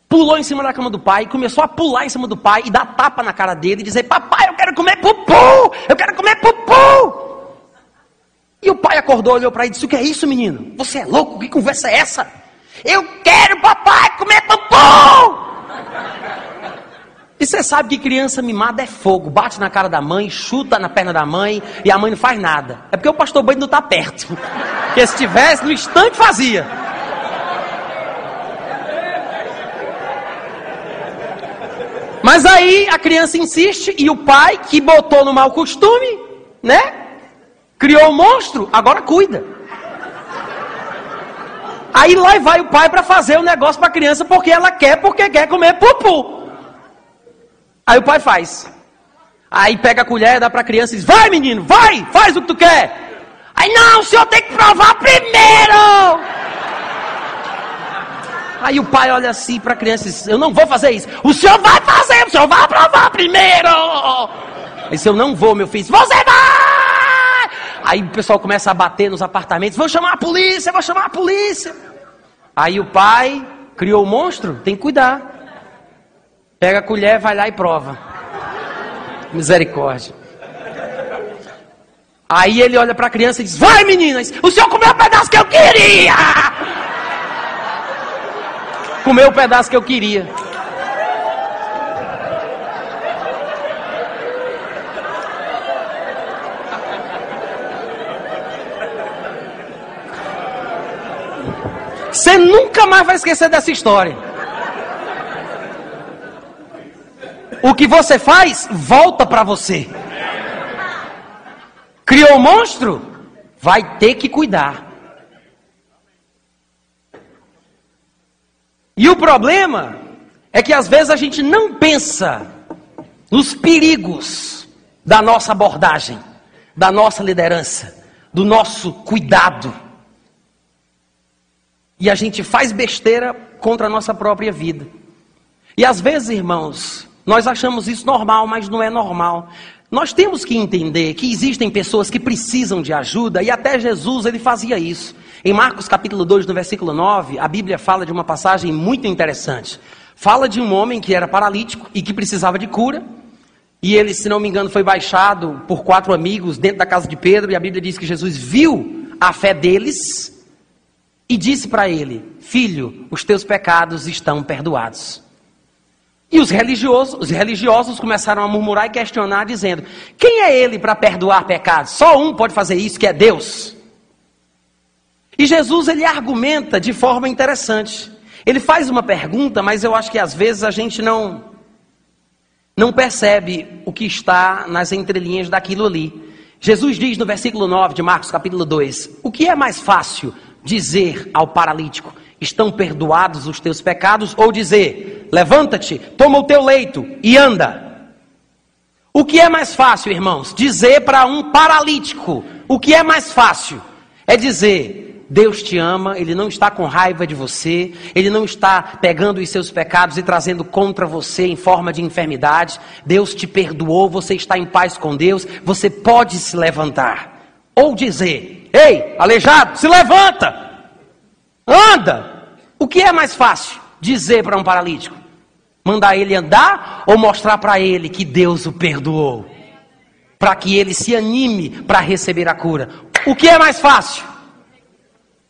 pulou em cima da cama do pai, começou a pular em cima do pai e dar tapa na cara dele e dizer: Papai, eu quero comer pupu! Eu quero comer pupu! E o pai acordou, olhou para ele e disse: O que é isso, menino? Você é louco? Que conversa é essa? Eu quero, papai, comer pupu! E você sabe que criança mimada é fogo, bate na cara da mãe, chuta na perna da mãe e a mãe não faz nada. É porque o pastor Bando não está perto. Porque se estivesse, no instante fazia. Mas aí a criança insiste e o pai, que botou no mau costume, né? Criou um monstro, agora cuida. Aí lá vai o pai para fazer o negócio para a criança porque ela quer, porque quer comer pupu. Aí o pai faz. Aí pega a colher, dá para a criança e diz: Vai menino, vai, faz o que tu quer. Aí não, o senhor tem que provar primeiro. Aí o pai olha assim para a criança e diz: Eu não vou fazer isso. O senhor vai fazer, o senhor vai provar primeiro. Disse: Eu não vou, meu filho. Você vai! Aí o pessoal começa a bater nos apartamentos: vou chamar a polícia, vou chamar a polícia. Aí o pai criou o monstro, tem que cuidar. Pega a colher, vai lá e prova. Misericórdia. Aí ele olha para a criança e diz: Vai meninas, o senhor comeu o pedaço que eu queria! Comeu o pedaço que eu queria. Você nunca mais vai esquecer dessa história. O que você faz, volta para você. Criou um monstro? Vai ter que cuidar. E o problema é que às vezes a gente não pensa nos perigos da nossa abordagem, da nossa liderança, do nosso cuidado. E a gente faz besteira contra a nossa própria vida. E às vezes, irmãos, nós achamos isso normal, mas não é normal. Nós temos que entender que existem pessoas que precisam de ajuda e até Jesus ele fazia isso. Em Marcos capítulo 2, no versículo 9, a Bíblia fala de uma passagem muito interessante. Fala de um homem que era paralítico e que precisava de cura. E ele, se não me engano, foi baixado por quatro amigos dentro da casa de Pedro. E a Bíblia diz que Jesus viu a fé deles e disse para ele: Filho, os teus pecados estão perdoados. E os religiosos, os religiosos começaram a murmurar e questionar, dizendo: Quem é ele para perdoar pecados? Só um pode fazer isso, que é Deus. E Jesus ele argumenta de forma interessante. Ele faz uma pergunta, mas eu acho que às vezes a gente não não percebe o que está nas entrelinhas daquilo ali. Jesus diz no versículo 9 de Marcos, capítulo 2: O que é mais fácil dizer ao paralítico: Estão perdoados os teus pecados? Ou dizer: Levanta-te, toma o teu leito e anda. O que é mais fácil, irmãos? Dizer para um paralítico: O que é mais fácil? É dizer: Deus te ama, Ele não está com raiva de você, Ele não está pegando os seus pecados e trazendo contra você em forma de enfermidade. Deus te perdoou, você está em paz com Deus, você pode se levantar. Ou dizer: Ei, aleijado, se levanta, anda. Que é mais fácil dizer para um paralítico? Mandar ele andar ou mostrar para ele que Deus o perdoou? Para que ele se anime para receber a cura. O que é mais fácil?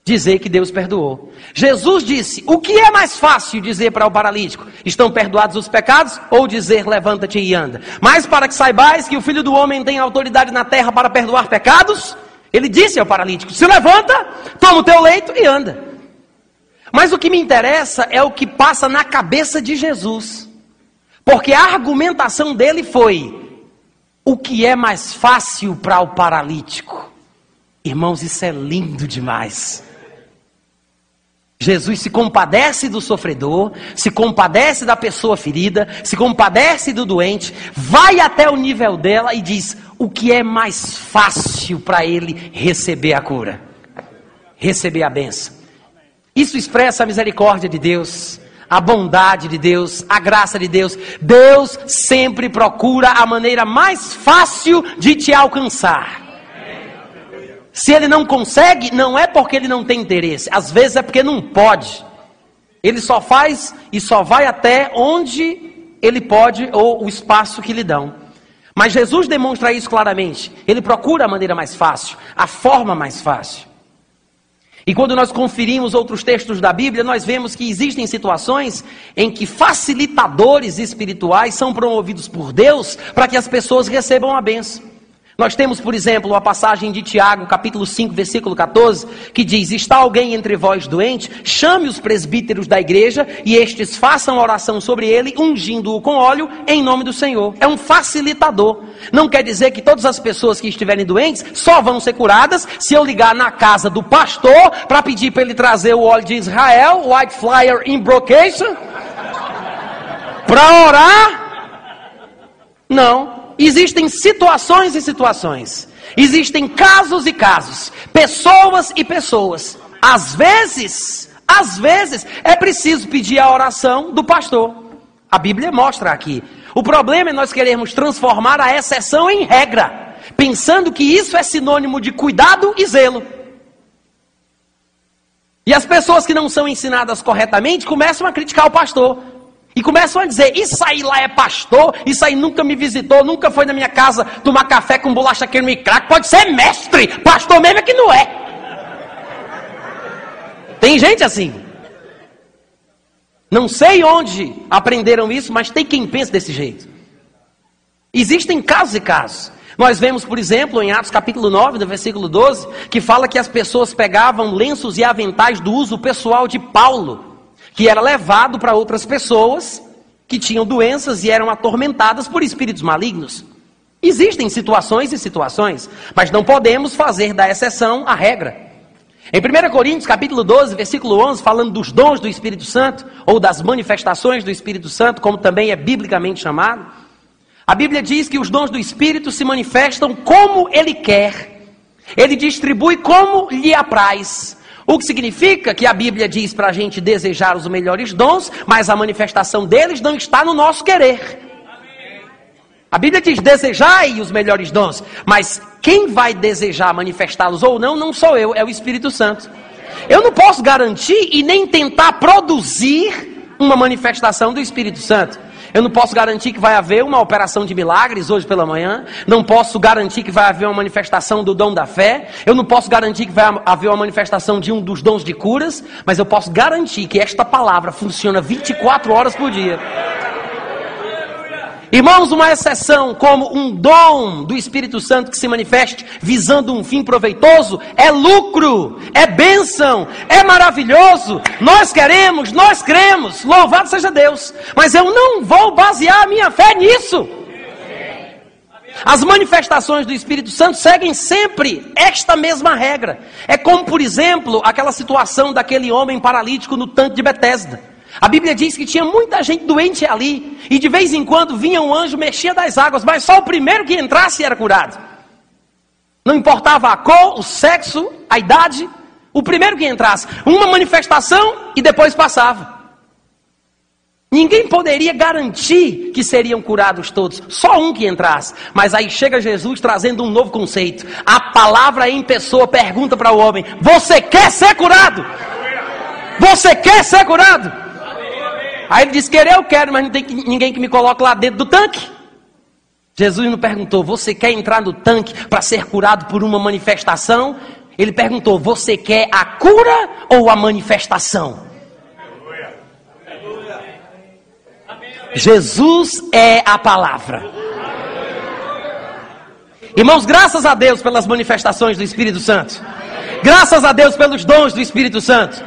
dizer que Deus perdoou. Jesus disse: O que é mais fácil dizer para o paralítico? Estão perdoados os pecados? Ou dizer: Levanta-te e anda? Mas para que saibais que o filho do homem tem autoridade na terra para perdoar pecados, ele disse ao paralítico: Se levanta, toma o teu leito e anda. Mas o que me interessa é o que passa na cabeça de Jesus. Porque a argumentação dele foi: o que é mais fácil para o paralítico? Irmãos, isso é lindo demais. Jesus se compadece do sofredor, se compadece da pessoa ferida, se compadece do doente, vai até o nível dela e diz o que é mais fácil para ele receber a cura, receber a benção. Isso expressa a misericórdia de Deus, a bondade de Deus, a graça de Deus. Deus sempre procura a maneira mais fácil de te alcançar. Se ele não consegue, não é porque ele não tem interesse, às vezes é porque não pode. Ele só faz e só vai até onde ele pode ou o espaço que lhe dão. Mas Jesus demonstra isso claramente. Ele procura a maneira mais fácil, a forma mais fácil. E quando nós conferimos outros textos da Bíblia, nós vemos que existem situações em que facilitadores espirituais são promovidos por Deus para que as pessoas recebam a benção. Nós temos, por exemplo, a passagem de Tiago, capítulo 5, versículo 14, que diz: Está alguém entre vós doente? Chame os presbíteros da igreja e estes façam oração sobre ele, ungindo-o com óleo em nome do Senhor. É um facilitador. Não quer dizer que todas as pessoas que estiverem doentes só vão ser curadas se eu ligar na casa do pastor para pedir para ele trazer o óleo de Israel, White Flyer Invocation, para orar. Não. Existem situações e situações. Existem casos e casos. Pessoas e pessoas. Às vezes, às vezes, é preciso pedir a oração do pastor. A Bíblia mostra aqui. O problema é nós queremos transformar a exceção em regra, pensando que isso é sinônimo de cuidado e zelo. E as pessoas que não são ensinadas corretamente começam a criticar o pastor. E começam a dizer: Isso aí lá é pastor, isso aí nunca me visitou, nunca foi na minha casa tomar café com bolacha queima e crack. Pode ser mestre, pastor mesmo é que não é. Tem gente assim. Não sei onde aprenderam isso, mas tem quem pense desse jeito. Existem casos e casos. Nós vemos, por exemplo, em Atos capítulo 9, no versículo 12, que fala que as pessoas pegavam lenços e aventais do uso pessoal de Paulo que era levado para outras pessoas que tinham doenças e eram atormentadas por espíritos malignos. Existem situações e situações, mas não podemos fazer da exceção a regra. Em 1 Coríntios, capítulo 12, versículo 11, falando dos dons do Espírito Santo, ou das manifestações do Espírito Santo, como também é biblicamente chamado, a Bíblia diz que os dons do Espírito se manifestam como Ele quer, Ele distribui como lhe apraz, o que significa que a Bíblia diz para a gente desejar os melhores dons, mas a manifestação deles não está no nosso querer. A Bíblia diz: desejai os melhores dons, mas quem vai desejar manifestá-los ou não, não sou eu, é o Espírito Santo. Eu não posso garantir e nem tentar produzir uma manifestação do Espírito Santo. Eu não posso garantir que vai haver uma operação de milagres hoje pela manhã. Não posso garantir que vai haver uma manifestação do dom da fé. Eu não posso garantir que vai haver uma manifestação de um dos dons de curas. Mas eu posso garantir que esta palavra funciona 24 horas por dia. Irmãos, uma exceção como um dom do Espírito Santo que se manifeste visando um fim proveitoso é lucro, é bênção, é maravilhoso. Nós queremos, nós cremos, louvado seja Deus. Mas eu não vou basear a minha fé nisso. As manifestações do Espírito Santo seguem sempre esta mesma regra. É como, por exemplo, aquela situação daquele homem paralítico no tanque de Betesda. A Bíblia diz que tinha muita gente doente ali, e de vez em quando vinha um anjo, mexia das águas, mas só o primeiro que entrasse era curado. Não importava a cor, o sexo, a idade, o primeiro que entrasse, uma manifestação e depois passava. Ninguém poderia garantir que seriam curados todos, só um que entrasse. Mas aí chega Jesus trazendo um novo conceito. A palavra em pessoa pergunta para o homem: Você quer ser curado? Você quer ser curado? Aí ele disse: Querer eu quero, mas não tem ninguém que me coloque lá dentro do tanque. Jesus não perguntou: Você quer entrar no tanque para ser curado por uma manifestação? Ele perguntou: Você quer a cura ou a manifestação? Jesus é a palavra. Irmãos, graças a Deus pelas manifestações do Espírito Santo. Graças a Deus pelos dons do Espírito Santo.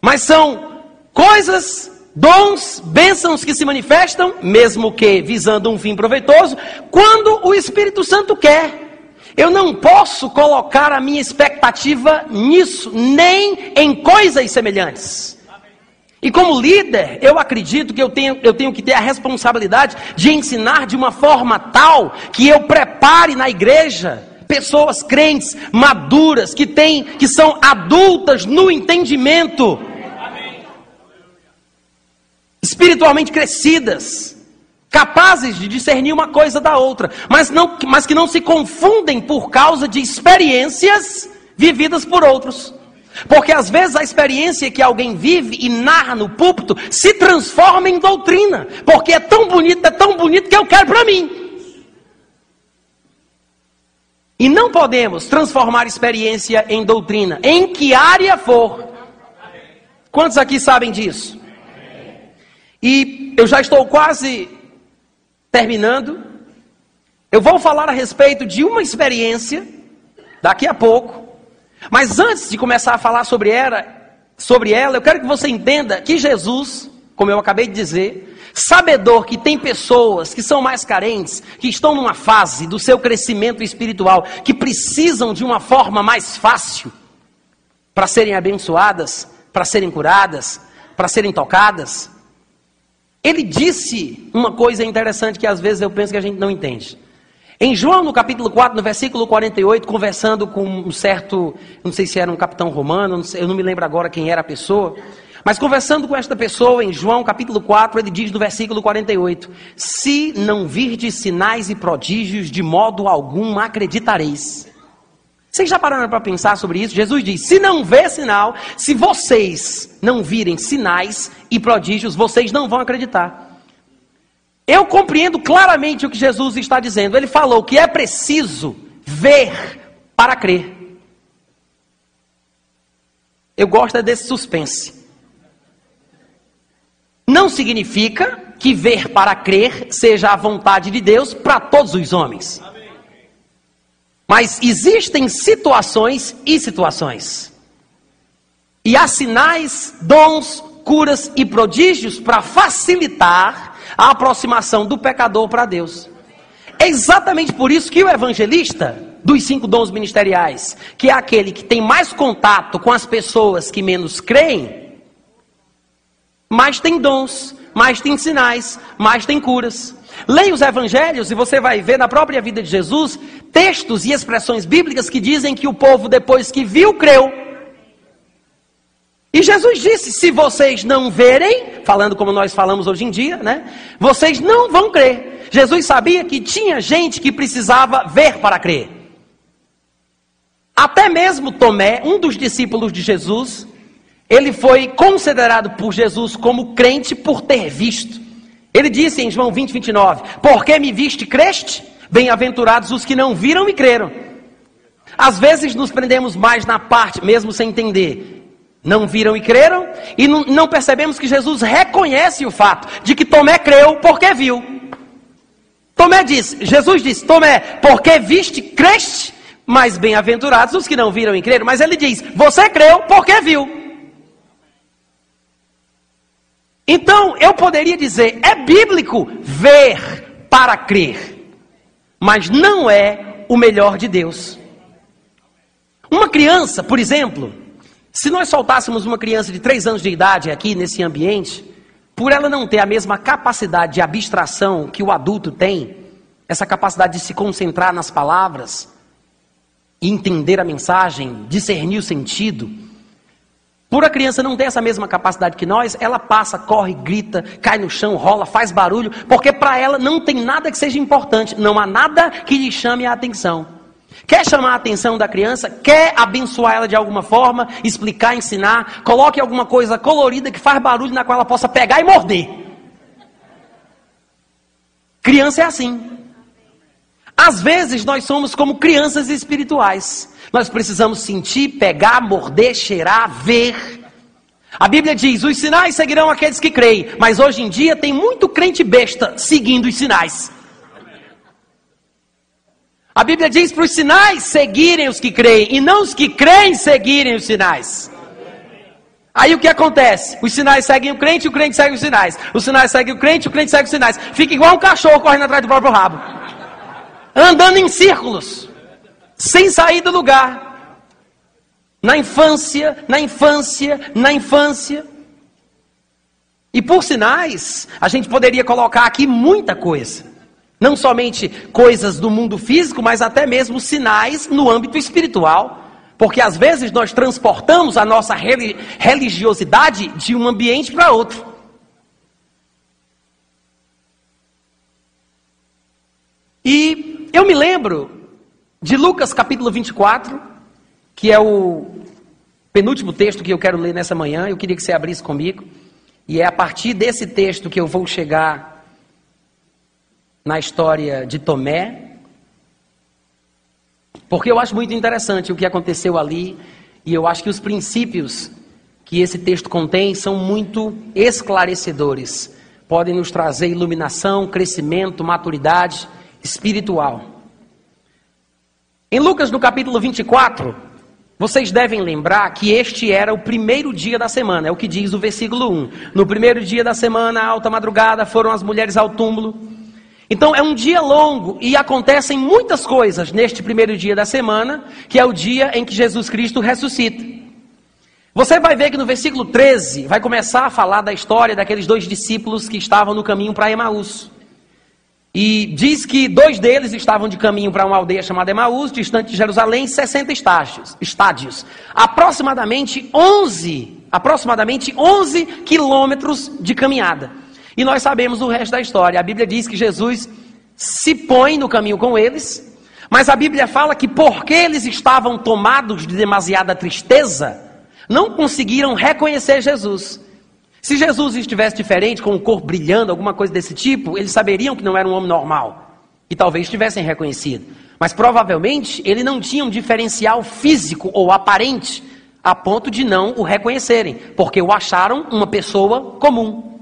Mas são coisas Dons, bênçãos que se manifestam, mesmo que visando um fim proveitoso, quando o Espírito Santo quer. Eu não posso colocar a minha expectativa nisso, nem em coisas semelhantes. E como líder, eu acredito que eu tenho, eu tenho que ter a responsabilidade de ensinar de uma forma tal que eu prepare na igreja pessoas crentes, maduras, que têm, que são adultas no entendimento espiritualmente crescidas, capazes de discernir uma coisa da outra, mas, não, mas que não se confundem por causa de experiências vividas por outros. Porque às vezes a experiência que alguém vive e narra no púlpito se transforma em doutrina, porque é tão bonito, é tão bonito que eu quero para mim. E não podemos transformar experiência em doutrina, em que área for. Quantos aqui sabem disso? E eu já estou quase terminando. Eu vou falar a respeito de uma experiência daqui a pouco. Mas antes de começar a falar sobre ela, sobre ela, eu quero que você entenda que Jesus, como eu acabei de dizer, sabedor que tem pessoas que são mais carentes, que estão numa fase do seu crescimento espiritual, que precisam de uma forma mais fácil para serem abençoadas, para serem curadas, para serem tocadas. Ele disse uma coisa interessante que às vezes eu penso que a gente não entende. Em João, no capítulo 4, no versículo 48, conversando com um certo, não sei se era um capitão romano, não sei, eu não me lembro agora quem era a pessoa, mas conversando com esta pessoa, em João capítulo 4, ele diz no versículo 48: Se não virdes sinais e prodígios, de modo algum acreditareis. Vocês já pararam para pensar sobre isso? Jesus diz: se não vê sinal, se vocês não virem sinais e prodígios, vocês não vão acreditar. Eu compreendo claramente o que Jesus está dizendo. Ele falou que é preciso ver para crer. Eu gosto desse suspense. Não significa que ver para crer seja a vontade de Deus para todos os homens. Mas existem situações e situações. E há sinais, dons, curas e prodígios para facilitar a aproximação do pecador para Deus. É exatamente por isso que o evangelista dos cinco dons ministeriais, que é aquele que tem mais contato com as pessoas que menos creem, mais tem dons, mais tem sinais, mais tem curas. Leia os evangelhos e você vai ver na própria vida de Jesus textos e expressões bíblicas que dizem que o povo, depois que viu, creu. E Jesus disse: se vocês não verem, falando como nós falamos hoje em dia, né? Vocês não vão crer. Jesus sabia que tinha gente que precisava ver para crer. Até mesmo Tomé, um dos discípulos de Jesus, ele foi considerado por Jesus como crente por ter visto. Ele disse em João 20, 29: Porque me viste, creste? Bem-aventurados os que não viram e creram. Às vezes nos prendemos mais na parte, mesmo sem entender. Não viram e creram, e não, percebemos que Jesus reconhece o fato de que Tomé creu porque viu. Tomé diz, Jesus disse, Tomé, porque viste, creste, mas bem-aventurados os que não viram e creram. Mas ele diz, você creu porque viu. Então, eu poderia dizer, é bíblico ver para crer, mas não é o melhor de Deus. Uma criança, por exemplo, se nós soltássemos uma criança de 3 anos de idade aqui nesse ambiente, por ela não ter a mesma capacidade de abstração que o adulto tem, essa capacidade de se concentrar nas palavras, entender a mensagem, discernir o sentido, por a criança não ter essa mesma capacidade que nós, ela passa, corre, grita, cai no chão, rola, faz barulho, porque para ela não tem nada que seja importante, não há nada que lhe chame a atenção. Quer chamar a atenção da criança? Quer abençoar ela de alguma forma, explicar, ensinar? Coloque alguma coisa colorida que faz barulho na qual ela possa pegar e morder. Criança é assim. Às vezes nós somos como crianças espirituais. Nós precisamos sentir, pegar, morder, cheirar, ver. A Bíblia diz: os sinais seguirão aqueles que creem. Mas hoje em dia tem muito crente besta seguindo os sinais. A Bíblia diz para os sinais seguirem os que creem e não os que creem seguirem os sinais. Aí o que acontece? Os sinais seguem o crente, o crente segue os sinais. Os sinais seguem o crente, o crente segue os sinais. Fica igual um cachorro correndo atrás do próprio rabo. Andando em círculos sem sair do lugar. Na infância, na infância, na infância. E por sinais, a gente poderia colocar aqui muita coisa. Não somente coisas do mundo físico, mas até mesmo sinais no âmbito espiritual. Porque às vezes nós transportamos a nossa religiosidade de um ambiente para outro. E eu me lembro de Lucas capítulo 24, que é o penúltimo texto que eu quero ler nessa manhã, eu queria que você abrisse comigo. E é a partir desse texto que eu vou chegar na história de Tomé. Porque eu acho muito interessante o que aconteceu ali, e eu acho que os princípios que esse texto contém são muito esclarecedores. Podem nos trazer iluminação, crescimento, maturidade espiritual. Em Lucas, no capítulo 24, vocês devem lembrar que este era o primeiro dia da semana, é o que diz o versículo 1. No primeiro dia da semana, alta madrugada, foram as mulheres ao túmulo. Então é um dia longo e acontecem muitas coisas neste primeiro dia da semana, que é o dia em que Jesus Cristo ressuscita. Você vai ver que no versículo 13 vai começar a falar da história daqueles dois discípulos que estavam no caminho para Emaús. E diz que dois deles estavam de caminho para uma aldeia chamada Emaús, distante de Jerusalém, 60 estágios, estádios. Aproximadamente 11, aproximadamente 11 quilômetros de caminhada. E nós sabemos o resto da história. A Bíblia diz que Jesus se põe no caminho com eles, mas a Bíblia fala que porque eles estavam tomados de demasiada tristeza, não conseguiram reconhecer Jesus. Se Jesus estivesse diferente, com o corpo brilhando, alguma coisa desse tipo, eles saberiam que não era um homem normal. E talvez tivessem reconhecido. Mas provavelmente ele não tinha um diferencial físico ou aparente a ponto de não o reconhecerem, porque o acharam uma pessoa comum.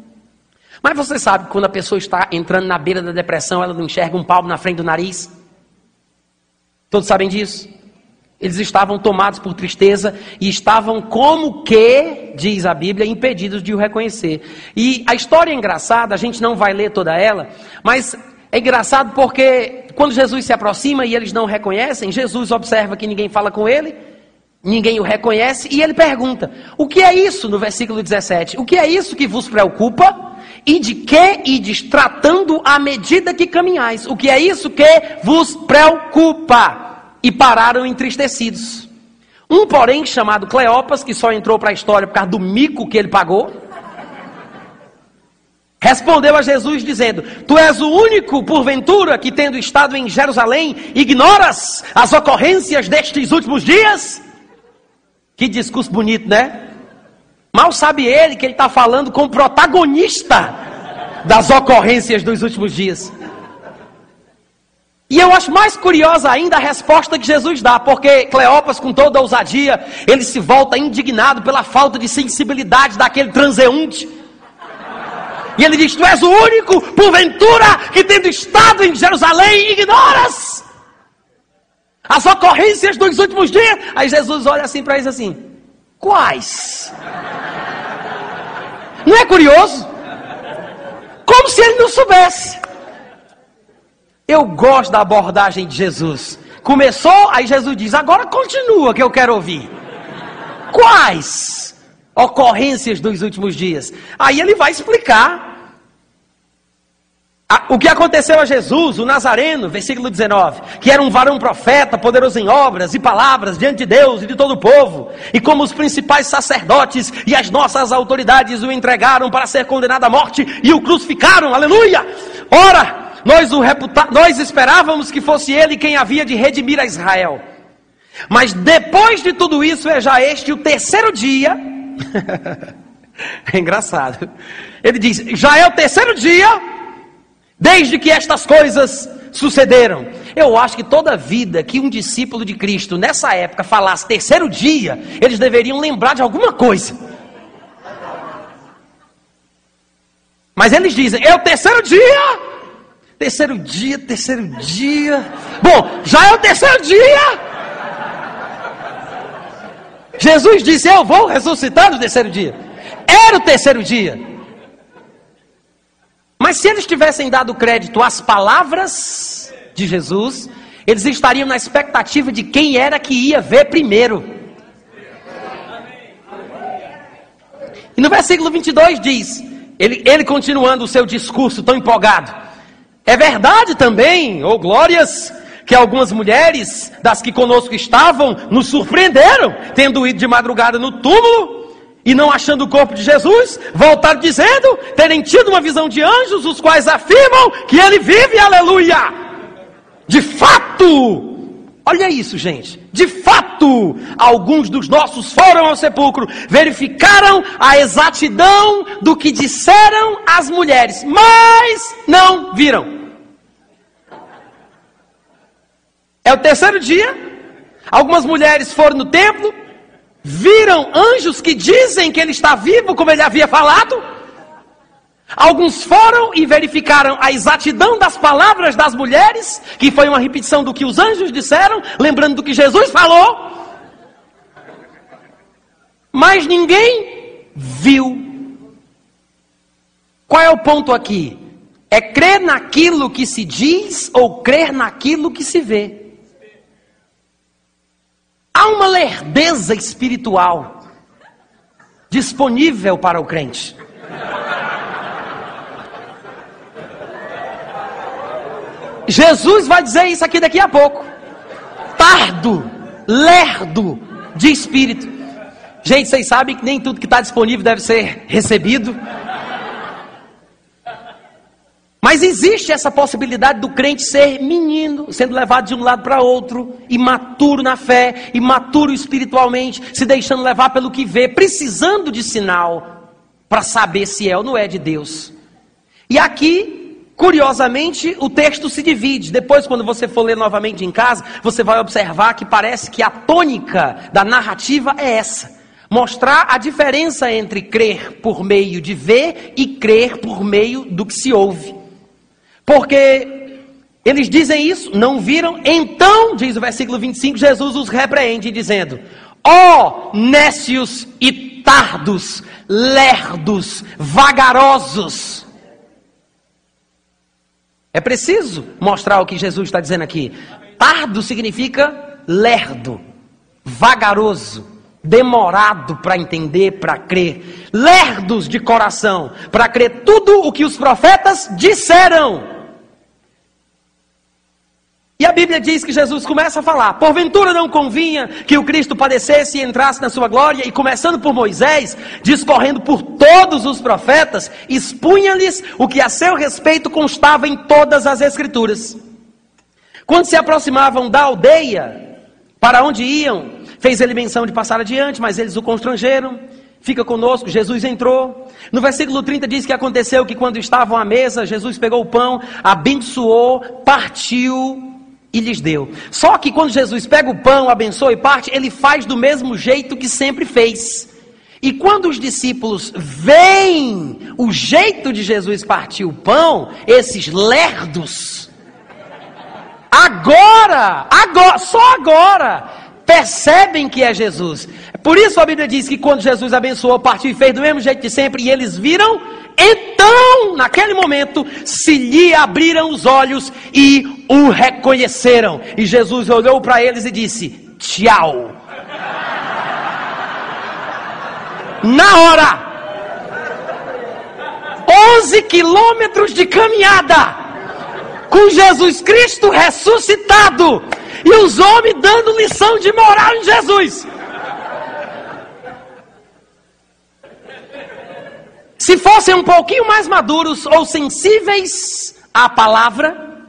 Mas você sabe que quando a pessoa está entrando na beira da depressão, ela não enxerga um palmo na frente do nariz? Todos sabem disso? Eles estavam tomados por tristeza e estavam como que, diz a Bíblia, impedidos de o reconhecer. E a história é engraçada, a gente não vai ler toda ela, mas é engraçado porque quando Jesus se aproxima e eles não reconhecem, Jesus observa que ninguém fala com ele, ninguém o reconhece e ele pergunta: O que é isso no versículo 17? O que é isso que vos preocupa? E de que ides tratando à medida que caminhais? O que é isso que vos preocupa? E pararam entristecidos. Um, porém, chamado Cleopas, que só entrou para a história por causa do mico que ele pagou, respondeu a Jesus dizendo: Tu és o único, porventura, que tendo estado em Jerusalém, ignoras as ocorrências destes últimos dias? Que discurso bonito, né? Mal sabe ele que ele está falando com o protagonista das ocorrências dos últimos dias. E eu acho mais curiosa ainda a resposta que Jesus dá, porque Cleopas, com toda a ousadia, ele se volta indignado pela falta de sensibilidade daquele transeunte. E ele diz: Tu és o único, porventura, que tendo estado em Jerusalém, ignoras as ocorrências dos últimos dias. Aí Jesus olha assim para eles assim: Quais? Não é curioso? Como se ele não soubesse. Eu gosto da abordagem de Jesus. Começou, aí Jesus diz: Agora continua que eu quero ouvir. Quais ocorrências dos últimos dias? Aí ele vai explicar o que aconteceu a Jesus, o Nazareno, versículo 19, que era um varão profeta, poderoso em obras e palavras diante de Deus e de todo o povo, e como os principais sacerdotes e as nossas autoridades o entregaram para ser condenado à morte e o crucificaram, aleluia! Ora, nós, o reputa... nós esperávamos que fosse ele quem havia de redimir a Israel, mas depois de tudo isso é já este o terceiro dia, é engraçado, ele diz: já é o terceiro dia Desde que estas coisas sucederam. Eu acho que toda vida que um discípulo de Cristo nessa época falasse terceiro dia, eles deveriam lembrar de alguma coisa. Mas eles dizem, é o terceiro dia. Terceiro dia, terceiro dia. Bom, já é o terceiro dia. Jesus disse: Eu vou ressuscitar no terceiro dia. Era o terceiro dia. Mas se eles tivessem dado crédito às palavras de Jesus, eles estariam na expectativa de quem era que ia ver primeiro. E no versículo 22 diz, ele, ele continuando o seu discurso tão empolgado: É verdade também, ou oh glórias, que algumas mulheres das que conosco estavam nos surpreenderam, tendo ido de madrugada no túmulo e não achando o corpo de Jesus, voltaram dizendo terem tido uma visão de anjos, os quais afirmam que ele vive, aleluia. De fato, olha isso, gente. De fato, alguns dos nossos foram ao sepulcro, verificaram a exatidão do que disseram as mulheres, mas não viram. É o terceiro dia. Algumas mulheres foram no templo, viram anjos que dizem que ele está vivo, como ele havia falado. Alguns foram e verificaram a exatidão das palavras das mulheres, que foi uma repetição do que os anjos disseram, lembrando do que Jesus falou. Mas ninguém viu. Qual é o ponto aqui? É crer naquilo que se diz ou crer naquilo que se vê. Há uma lerdeza espiritual disponível para o crente. Jesus vai dizer isso aqui daqui a pouco. Tardo, lerdo de espírito. Gente, vocês sabem que nem tudo que está disponível deve ser recebido. Mas existe essa possibilidade do crente ser menino, sendo levado de um lado para outro, imaturo na fé, imaturo espiritualmente, se deixando levar pelo que vê, precisando de sinal para saber se é ou não é de Deus. E aqui, curiosamente, o texto se divide. Depois, quando você for ler novamente em casa, você vai observar que parece que a tônica da narrativa é essa mostrar a diferença entre crer por meio de ver e crer por meio do que se ouve. Porque eles dizem isso, não viram, então, diz o versículo 25, Jesus os repreende, dizendo: Ó oh, nécios e tardos, lerdos, vagarosos. É preciso mostrar o que Jesus está dizendo aqui. Tardo significa lerdo, vagaroso, demorado para entender, para crer, lerdos de coração, para crer tudo o que os profetas disseram. E a Bíblia diz que Jesus começa a falar: porventura não convinha que o Cristo padecesse e entrasse na sua glória, e começando por Moisés, discorrendo por todos os profetas, expunha-lhes o que a seu respeito constava em todas as Escrituras. Quando se aproximavam da aldeia, para onde iam, fez ele menção de passar adiante, mas eles o constrangeram. Fica conosco, Jesus entrou. No versículo 30 diz que aconteceu que quando estavam à mesa, Jesus pegou o pão, abençoou, partiu e lhes deu. Só que quando Jesus pega o pão, abençoa e parte, ele faz do mesmo jeito que sempre fez. E quando os discípulos veem o jeito de Jesus partir o pão, esses lerdos, agora, agora, só agora, percebem que é Jesus. Por isso a Bíblia diz que quando Jesus abençoou, partiu e fez do mesmo jeito de sempre, e eles viram, então, naquele momento, se lhe abriram os olhos e o reconheceram. E Jesus olhou para eles e disse: Tchau. Na hora. 11 quilômetros de caminhada com Jesus Cristo ressuscitado e os homens dando lição de moral em Jesus. Se fossem um pouquinho mais maduros ou sensíveis à palavra,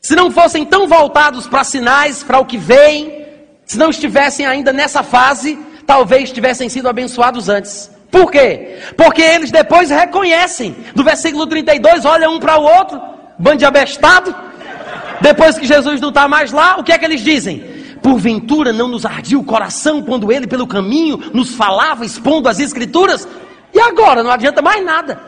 se não fossem tão voltados para sinais, para o que vem, se não estivessem ainda nessa fase, talvez tivessem sido abençoados antes. Por quê? Porque eles depois reconhecem. Do versículo 32, olha um para o outro, bando de abestado. Depois que Jesus não está mais lá, o que é que eles dizem? Porventura não nos ardia o coração quando ele pelo caminho nos falava, expondo as escrituras? E agora? Não adianta mais nada.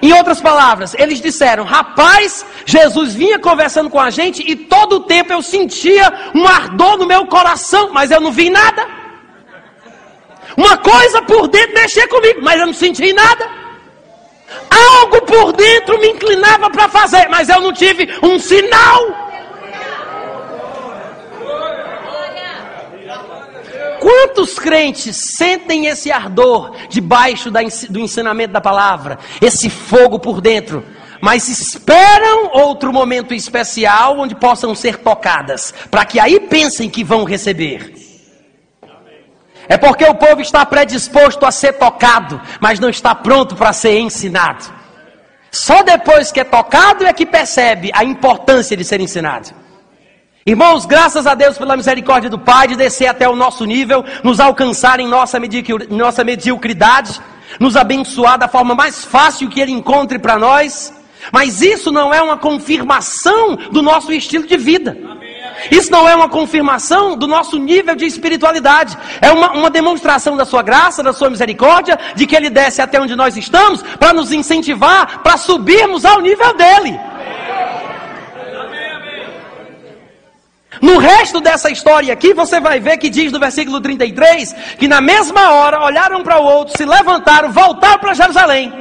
Em outras palavras, eles disseram: Rapaz, Jesus vinha conversando com a gente e todo o tempo eu sentia um ardor no meu coração, mas eu não vi nada. Uma coisa por dentro mexia comigo, mas eu não senti nada. Algo por dentro me inclinava para fazer, mas eu não tive um sinal. Quantos crentes sentem esse ardor debaixo do ensinamento da palavra, esse fogo por dentro, mas esperam outro momento especial onde possam ser tocadas, para que aí pensem que vão receber? É porque o povo está predisposto a ser tocado, mas não está pronto para ser ensinado. Só depois que é tocado é que percebe a importância de ser ensinado. Irmãos, graças a Deus pela misericórdia do Pai de descer até o nosso nível, nos alcançar em nossa, nossa mediocridade, nos abençoar da forma mais fácil que Ele encontre para nós. Mas isso não é uma confirmação do nosso estilo de vida. Isso não é uma confirmação do nosso nível de espiritualidade. É uma, uma demonstração da sua graça, da sua misericórdia, de que Ele desce até onde nós estamos, para nos incentivar, para subirmos ao nível dele. No resto dessa história aqui, você vai ver que diz no versículo 33 que na mesma hora olharam para o outro, se levantaram, voltaram para Jerusalém.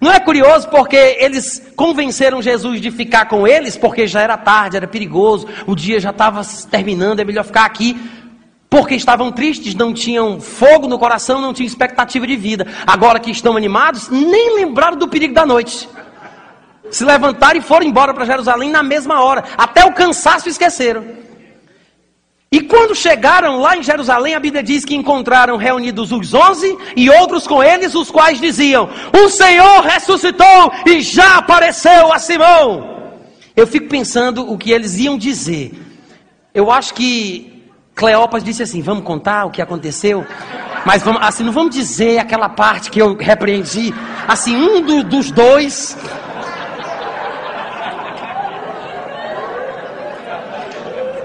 Não é curioso porque eles convenceram Jesus de ficar com eles, porque já era tarde, era perigoso, o dia já estava terminando, é melhor ficar aqui. Porque estavam tristes, não tinham fogo no coração, não tinham expectativa de vida. Agora que estão animados, nem lembraram do perigo da noite. Se levantaram e foram embora para Jerusalém na mesma hora. Até o cansaço esqueceram. E quando chegaram lá em Jerusalém, a Bíblia diz que encontraram reunidos os onze e outros com eles, os quais diziam: O Senhor ressuscitou e já apareceu a Simão. Eu fico pensando o que eles iam dizer. Eu acho que Cleopas disse assim: Vamos contar o que aconteceu? Mas vamos, assim, não vamos dizer aquela parte que eu repreendi. Assim, um do, dos dois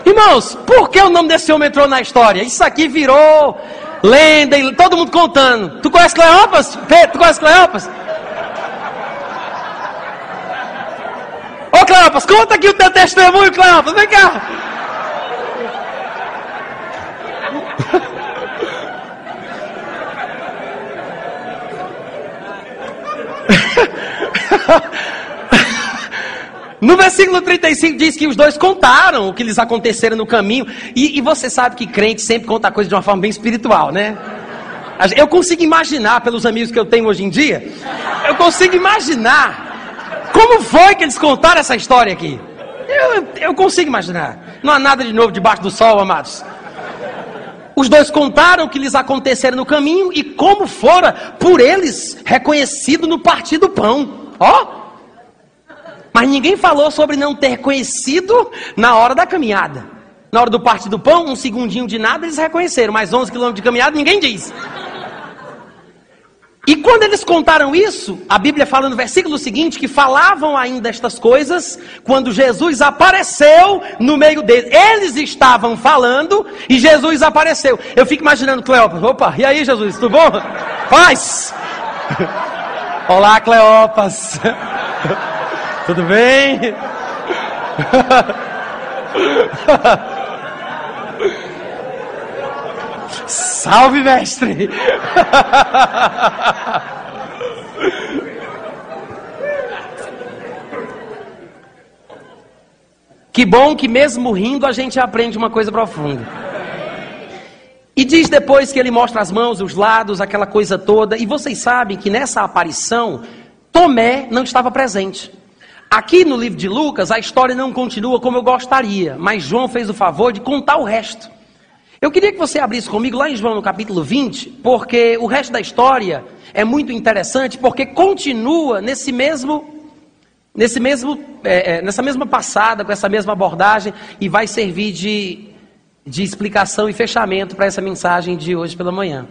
Irmãos, por que o nome desse homem entrou na história? Isso aqui virou lenda, todo mundo contando. Tu conhece Cleopas? Pedro, tu conhece Cleopas? Ô Cleopas, conta aqui o teu testemunho, Cleopas, vem cá. No versículo 35 diz que os dois contaram o que lhes aconteceram no caminho. E, e você sabe que crente sempre conta a coisa de uma forma bem espiritual, né? Eu consigo imaginar, pelos amigos que eu tenho hoje em dia, eu consigo imaginar como foi que eles contaram essa história aqui. Eu, eu consigo imaginar. Não há nada de novo debaixo do sol, amados. Os dois contaram o que lhes aconteceram no caminho e como fora por eles reconhecido no partir do pão. Ó, mas ninguém falou sobre não ter conhecido na hora da caminhada. Na hora do parte do pão, um segundinho de nada, eles reconheceram. Mas 11 quilômetros de caminhada, ninguém diz. E quando eles contaram isso, a Bíblia fala no versículo seguinte que falavam ainda estas coisas quando Jesus apareceu no meio deles. Eles estavam falando e Jesus apareceu. Eu fico imaginando Cleópatra, opa, e aí Jesus, tudo bom? Paz! Olá, Cleopas. Tudo bem? Salve, mestre! Que bom que mesmo rindo a gente aprende uma coisa profunda. E diz depois que ele mostra as mãos, os lados, aquela coisa toda. E vocês sabem que nessa aparição, Tomé não estava presente. Aqui no livro de Lucas, a história não continua como eu gostaria, mas João fez o favor de contar o resto. Eu queria que você abrisse comigo lá em João no capítulo 20, porque o resto da história é muito interessante, porque continua nesse mesmo, nesse mesmo, é, é, nessa mesma passada, com essa mesma abordagem, e vai servir de de explicação e fechamento para essa mensagem de hoje pela manhã.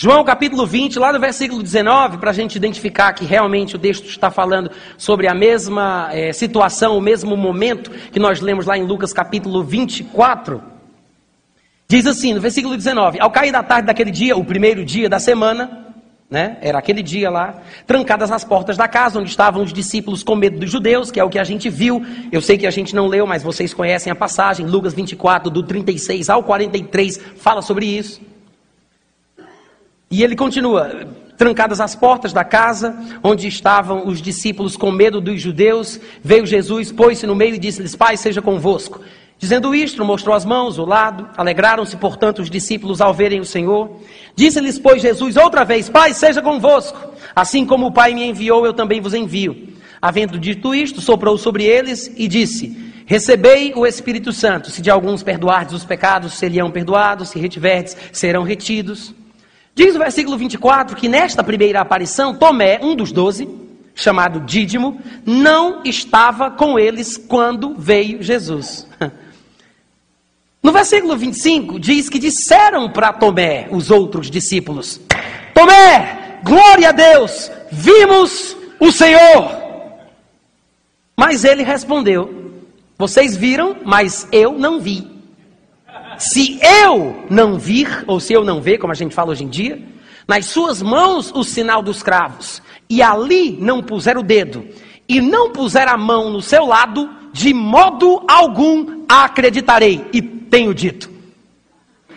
João capítulo 20, lá no versículo 19, para a gente identificar que realmente o texto está falando sobre a mesma é, situação, o mesmo momento que nós lemos lá em Lucas capítulo 24. Diz assim, no versículo 19: Ao cair da tarde daquele dia, o primeiro dia da semana, né? Era aquele dia lá, trancadas as portas da casa onde estavam os discípulos com medo dos judeus, que é o que a gente viu. Eu sei que a gente não leu, mas vocês conhecem a passagem, Lucas 24, do 36 ao 43, fala sobre isso. E ele continua: trancadas as portas da casa onde estavam os discípulos com medo dos judeus, veio Jesus, pôs-se no meio e disse-lhes: Pai, seja convosco. Dizendo isto, mostrou as mãos, o lado. Alegraram-se, portanto, os discípulos ao verem o Senhor. Disse-lhes, pois, Jesus outra vez: Pai, seja convosco. Assim como o Pai me enviou, eu também vos envio. Havendo dito isto, soprou sobre eles e disse: Recebei o Espírito Santo. Se de alguns perdoardes os pecados, seriam perdoados. Se retiverdes, serão retidos. Diz o versículo 24 que nesta primeira aparição, Tomé, um dos doze, chamado Dídimo, não estava com eles quando veio Jesus. No versículo 25 diz que disseram para Tomé, os outros discípulos: Tomé, glória a Deus, vimos o Senhor. Mas ele respondeu: Vocês viram, mas eu não vi. Se eu não vir, ou se eu não ver, como a gente fala hoje em dia, nas suas mãos o sinal dos cravos, e ali não puser o dedo, e não puser a mão no seu lado, de modo algum acreditarei. E tenho dito.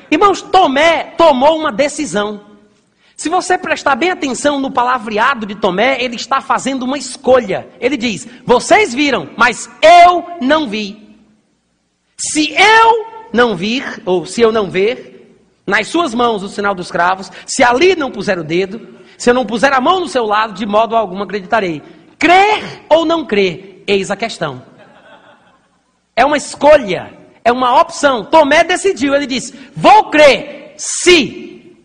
Irmãos, Tomé tomou uma decisão. Se você prestar bem atenção no palavreado de Tomé, ele está fazendo uma escolha. Ele diz: Vocês viram, mas eu não vi. Se eu não vir, ou se eu não ver, nas suas mãos o sinal dos cravos, se ali não puser o dedo, se eu não puser a mão no seu lado, de modo algum acreditarei. Crer ou não crer, eis a questão. É uma escolha. É uma opção. Tomé decidiu, ele disse: Vou crer se.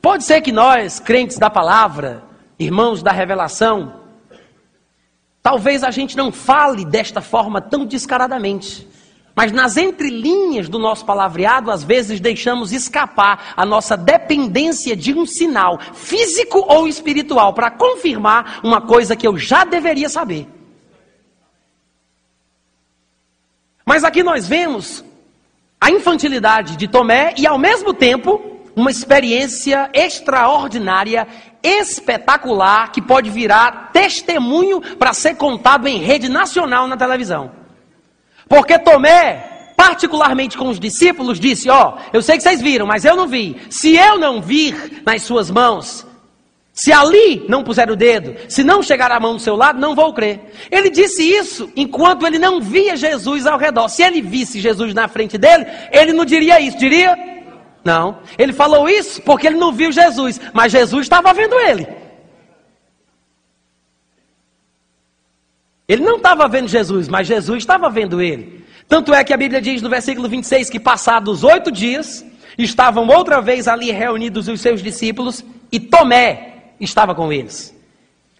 Pode ser que nós, crentes da palavra, irmãos da revelação, talvez a gente não fale desta forma tão descaradamente. Mas nas entrelinhas do nosso palavreado, às vezes deixamos escapar a nossa dependência de um sinal, físico ou espiritual, para confirmar uma coisa que eu já deveria saber. Mas aqui nós vemos a infantilidade de Tomé e, ao mesmo tempo, uma experiência extraordinária, espetacular, que pode virar testemunho para ser contado em rede nacional na televisão. Porque Tomé, particularmente com os discípulos, disse: Ó, oh, eu sei que vocês viram, mas eu não vi. Se eu não vir nas suas mãos se ali não puser o dedo, se não chegar a mão do seu lado, não vou crer. Ele disse isso enquanto ele não via Jesus ao redor. Se ele visse Jesus na frente dele, ele não diria isso, diria? Não. Ele falou isso porque ele não viu Jesus, mas Jesus estava vendo ele. Ele não estava vendo Jesus, mas Jesus estava vendo ele. Tanto é que a Bíblia diz no versículo 26 que, passados oito dias, estavam outra vez ali reunidos os seus discípulos e Tomé, estava com eles.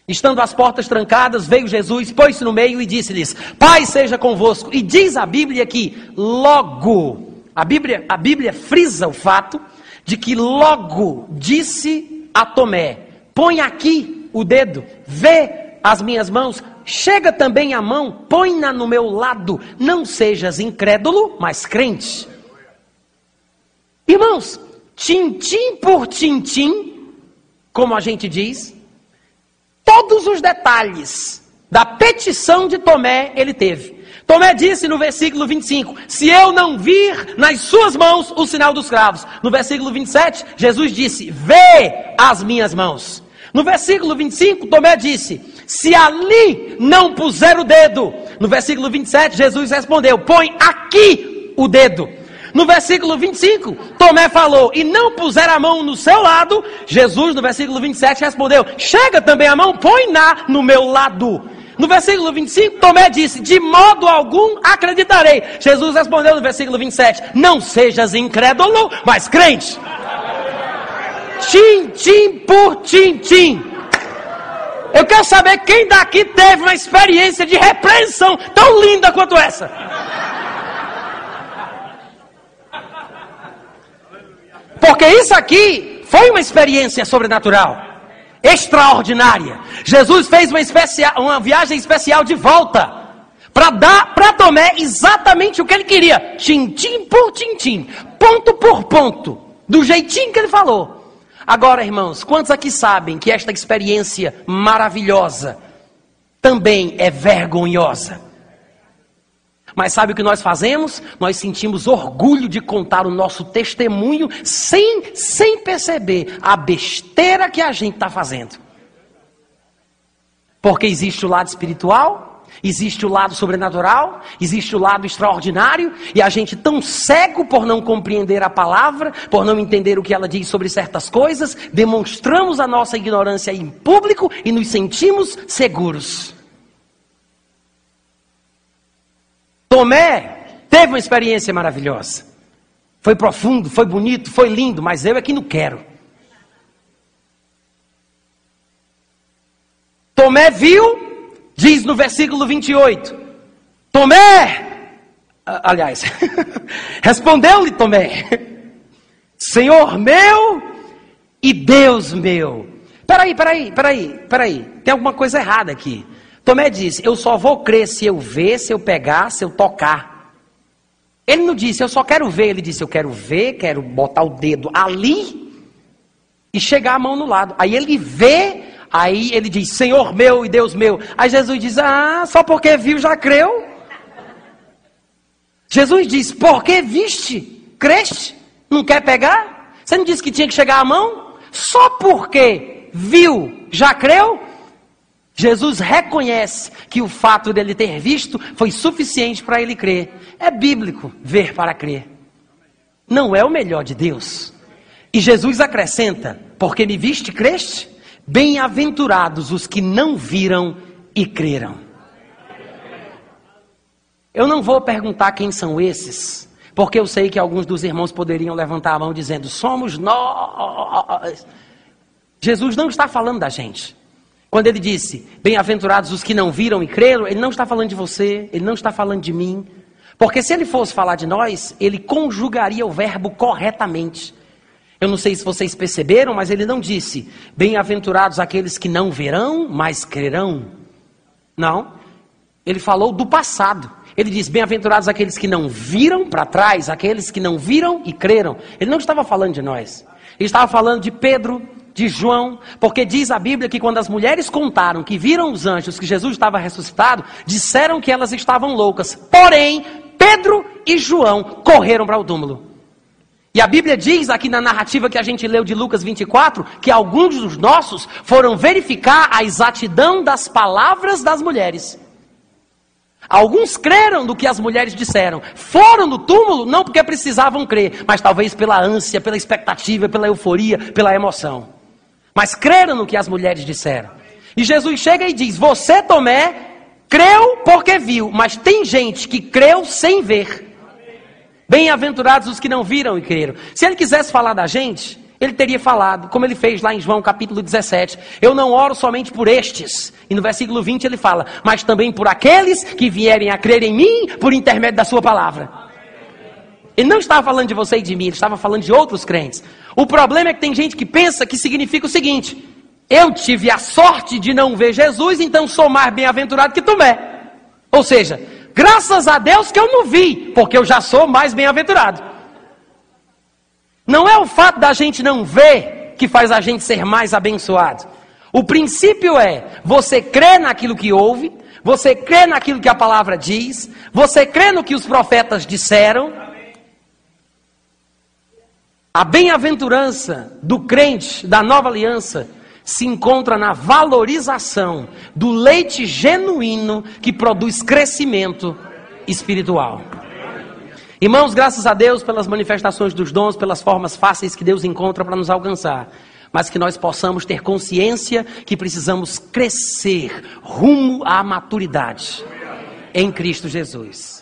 Estando as portas trancadas, veio Jesus, pôs-se no meio e disse-lhes: Pai seja convosco. E diz a Bíblia que logo, a Bíblia, a Bíblia frisa o fato de que logo disse a Tomé: Põe aqui o dedo, vê as minhas mãos, chega também a mão, põe-na no meu lado, não sejas incrédulo, mas crente. Irmãos, tintim por tintim, como a gente diz, todos os detalhes da petição de Tomé ele teve. Tomé disse no versículo 25: Se eu não vir nas suas mãos o sinal dos cravos. No versículo 27, Jesus disse: Vê as minhas mãos. No versículo 25, Tomé disse: Se ali não puser o dedo. No versículo 27, Jesus respondeu: Põe aqui o dedo. No versículo 25, Tomé falou: E não puser a mão no seu lado. Jesus, no versículo 27, respondeu: Chega também a mão, põe na no meu lado. No versículo 25, Tomé disse: De modo algum acreditarei. Jesus respondeu no versículo 27, Não sejas incrédulo, mas crente. Tim, tim por tim, tim. Eu quero saber quem daqui teve uma experiência de repreensão tão linda quanto essa. Porque isso aqui foi uma experiência sobrenatural, extraordinária. Jesus fez uma, uma viagem especial de volta para dar para Tomé exatamente o que ele queria, tintim por tintim, ponto por ponto, do jeitinho que ele falou. Agora, irmãos, quantos aqui sabem que esta experiência maravilhosa também é vergonhosa? Mas sabe o que nós fazemos? Nós sentimos orgulho de contar o nosso testemunho sem, sem perceber a besteira que a gente está fazendo. Porque existe o lado espiritual Existe o lado sobrenatural, existe o lado extraordinário, e a gente tão cego por não compreender a palavra, por não entender o que ela diz sobre certas coisas, demonstramos a nossa ignorância em público e nos sentimos seguros. Tomé teve uma experiência maravilhosa. Foi profundo, foi bonito, foi lindo, mas eu é que não quero. Tomé viu Diz no versículo 28: Tomé, aliás, respondeu-lhe Tomé: Senhor meu e Deus meu. Peraí, peraí, peraí, peraí, tem alguma coisa errada aqui. Tomé disse: Eu só vou crer se eu ver, se eu pegar, se eu tocar. Ele não disse, eu só quero ver. Ele disse, eu quero ver, quero botar o dedo ali e chegar a mão no lado. Aí ele vê Aí ele diz: Senhor meu e Deus meu. Aí Jesus diz: Ah, só porque viu já creu. Jesus diz: Porque viste, creste, não quer pegar? Você não disse que tinha que chegar a mão? Só porque viu, já creu? Jesus reconhece que o fato dele ter visto foi suficiente para ele crer. É bíblico ver para crer. Não é o melhor de Deus. E Jesus acrescenta: Porque me viste, creste? Bem-aventurados os que não viram e creram. Eu não vou perguntar quem são esses, porque eu sei que alguns dos irmãos poderiam levantar a mão dizendo: somos nós. Jesus não está falando da gente. Quando ele disse: Bem-aventurados os que não viram e creram, ele não está falando de você, ele não está falando de mim. Porque se ele fosse falar de nós, ele conjugaria o verbo corretamente. Eu não sei se vocês perceberam, mas ele não disse: Bem-aventurados aqueles que não verão, mas crerão. Não. Ele falou do passado. Ele diz: Bem-aventurados aqueles que não viram para trás, aqueles que não viram e creram. Ele não estava falando de nós. Ele estava falando de Pedro, de João, porque diz a Bíblia que quando as mulheres contaram que viram os anjos que Jesus estava ressuscitado, disseram que elas estavam loucas. Porém, Pedro e João correram para o túmulo. E a Bíblia diz aqui na narrativa que a gente leu de Lucas 24 que alguns dos nossos foram verificar a exatidão das palavras das mulheres. Alguns creram do que as mulheres disseram. Foram no túmulo não porque precisavam crer, mas talvez pela ânsia, pela expectativa, pela euforia, pela emoção. Mas creram no que as mulheres disseram. E Jesus chega e diz: Você, Tomé, creu porque viu, mas tem gente que creu sem ver. Bem-aventurados os que não viram e creram. Se ele quisesse falar da gente, ele teria falado, como ele fez lá em João capítulo 17: Eu não oro somente por estes. E no versículo 20 ele fala: Mas também por aqueles que vierem a crer em mim por intermédio da Sua palavra. Ele não estava falando de você e de mim, ele estava falando de outros crentes. O problema é que tem gente que pensa que significa o seguinte: Eu tive a sorte de não ver Jesus, então sou mais bem-aventurado que Tomé. Ou seja, Graças a Deus que eu não vi, porque eu já sou mais bem-aventurado. Não é o fato da gente não ver que faz a gente ser mais abençoado. O princípio é: você crê naquilo que ouve, você crê naquilo que a palavra diz, você crê no que os profetas disseram. A bem-aventurança do crente da nova aliança se encontra na valorização do leite genuíno que produz crescimento espiritual. Irmãos, graças a Deus pelas manifestações dos dons, pelas formas fáceis que Deus encontra para nos alcançar, mas que nós possamos ter consciência que precisamos crescer rumo à maturidade em Cristo Jesus.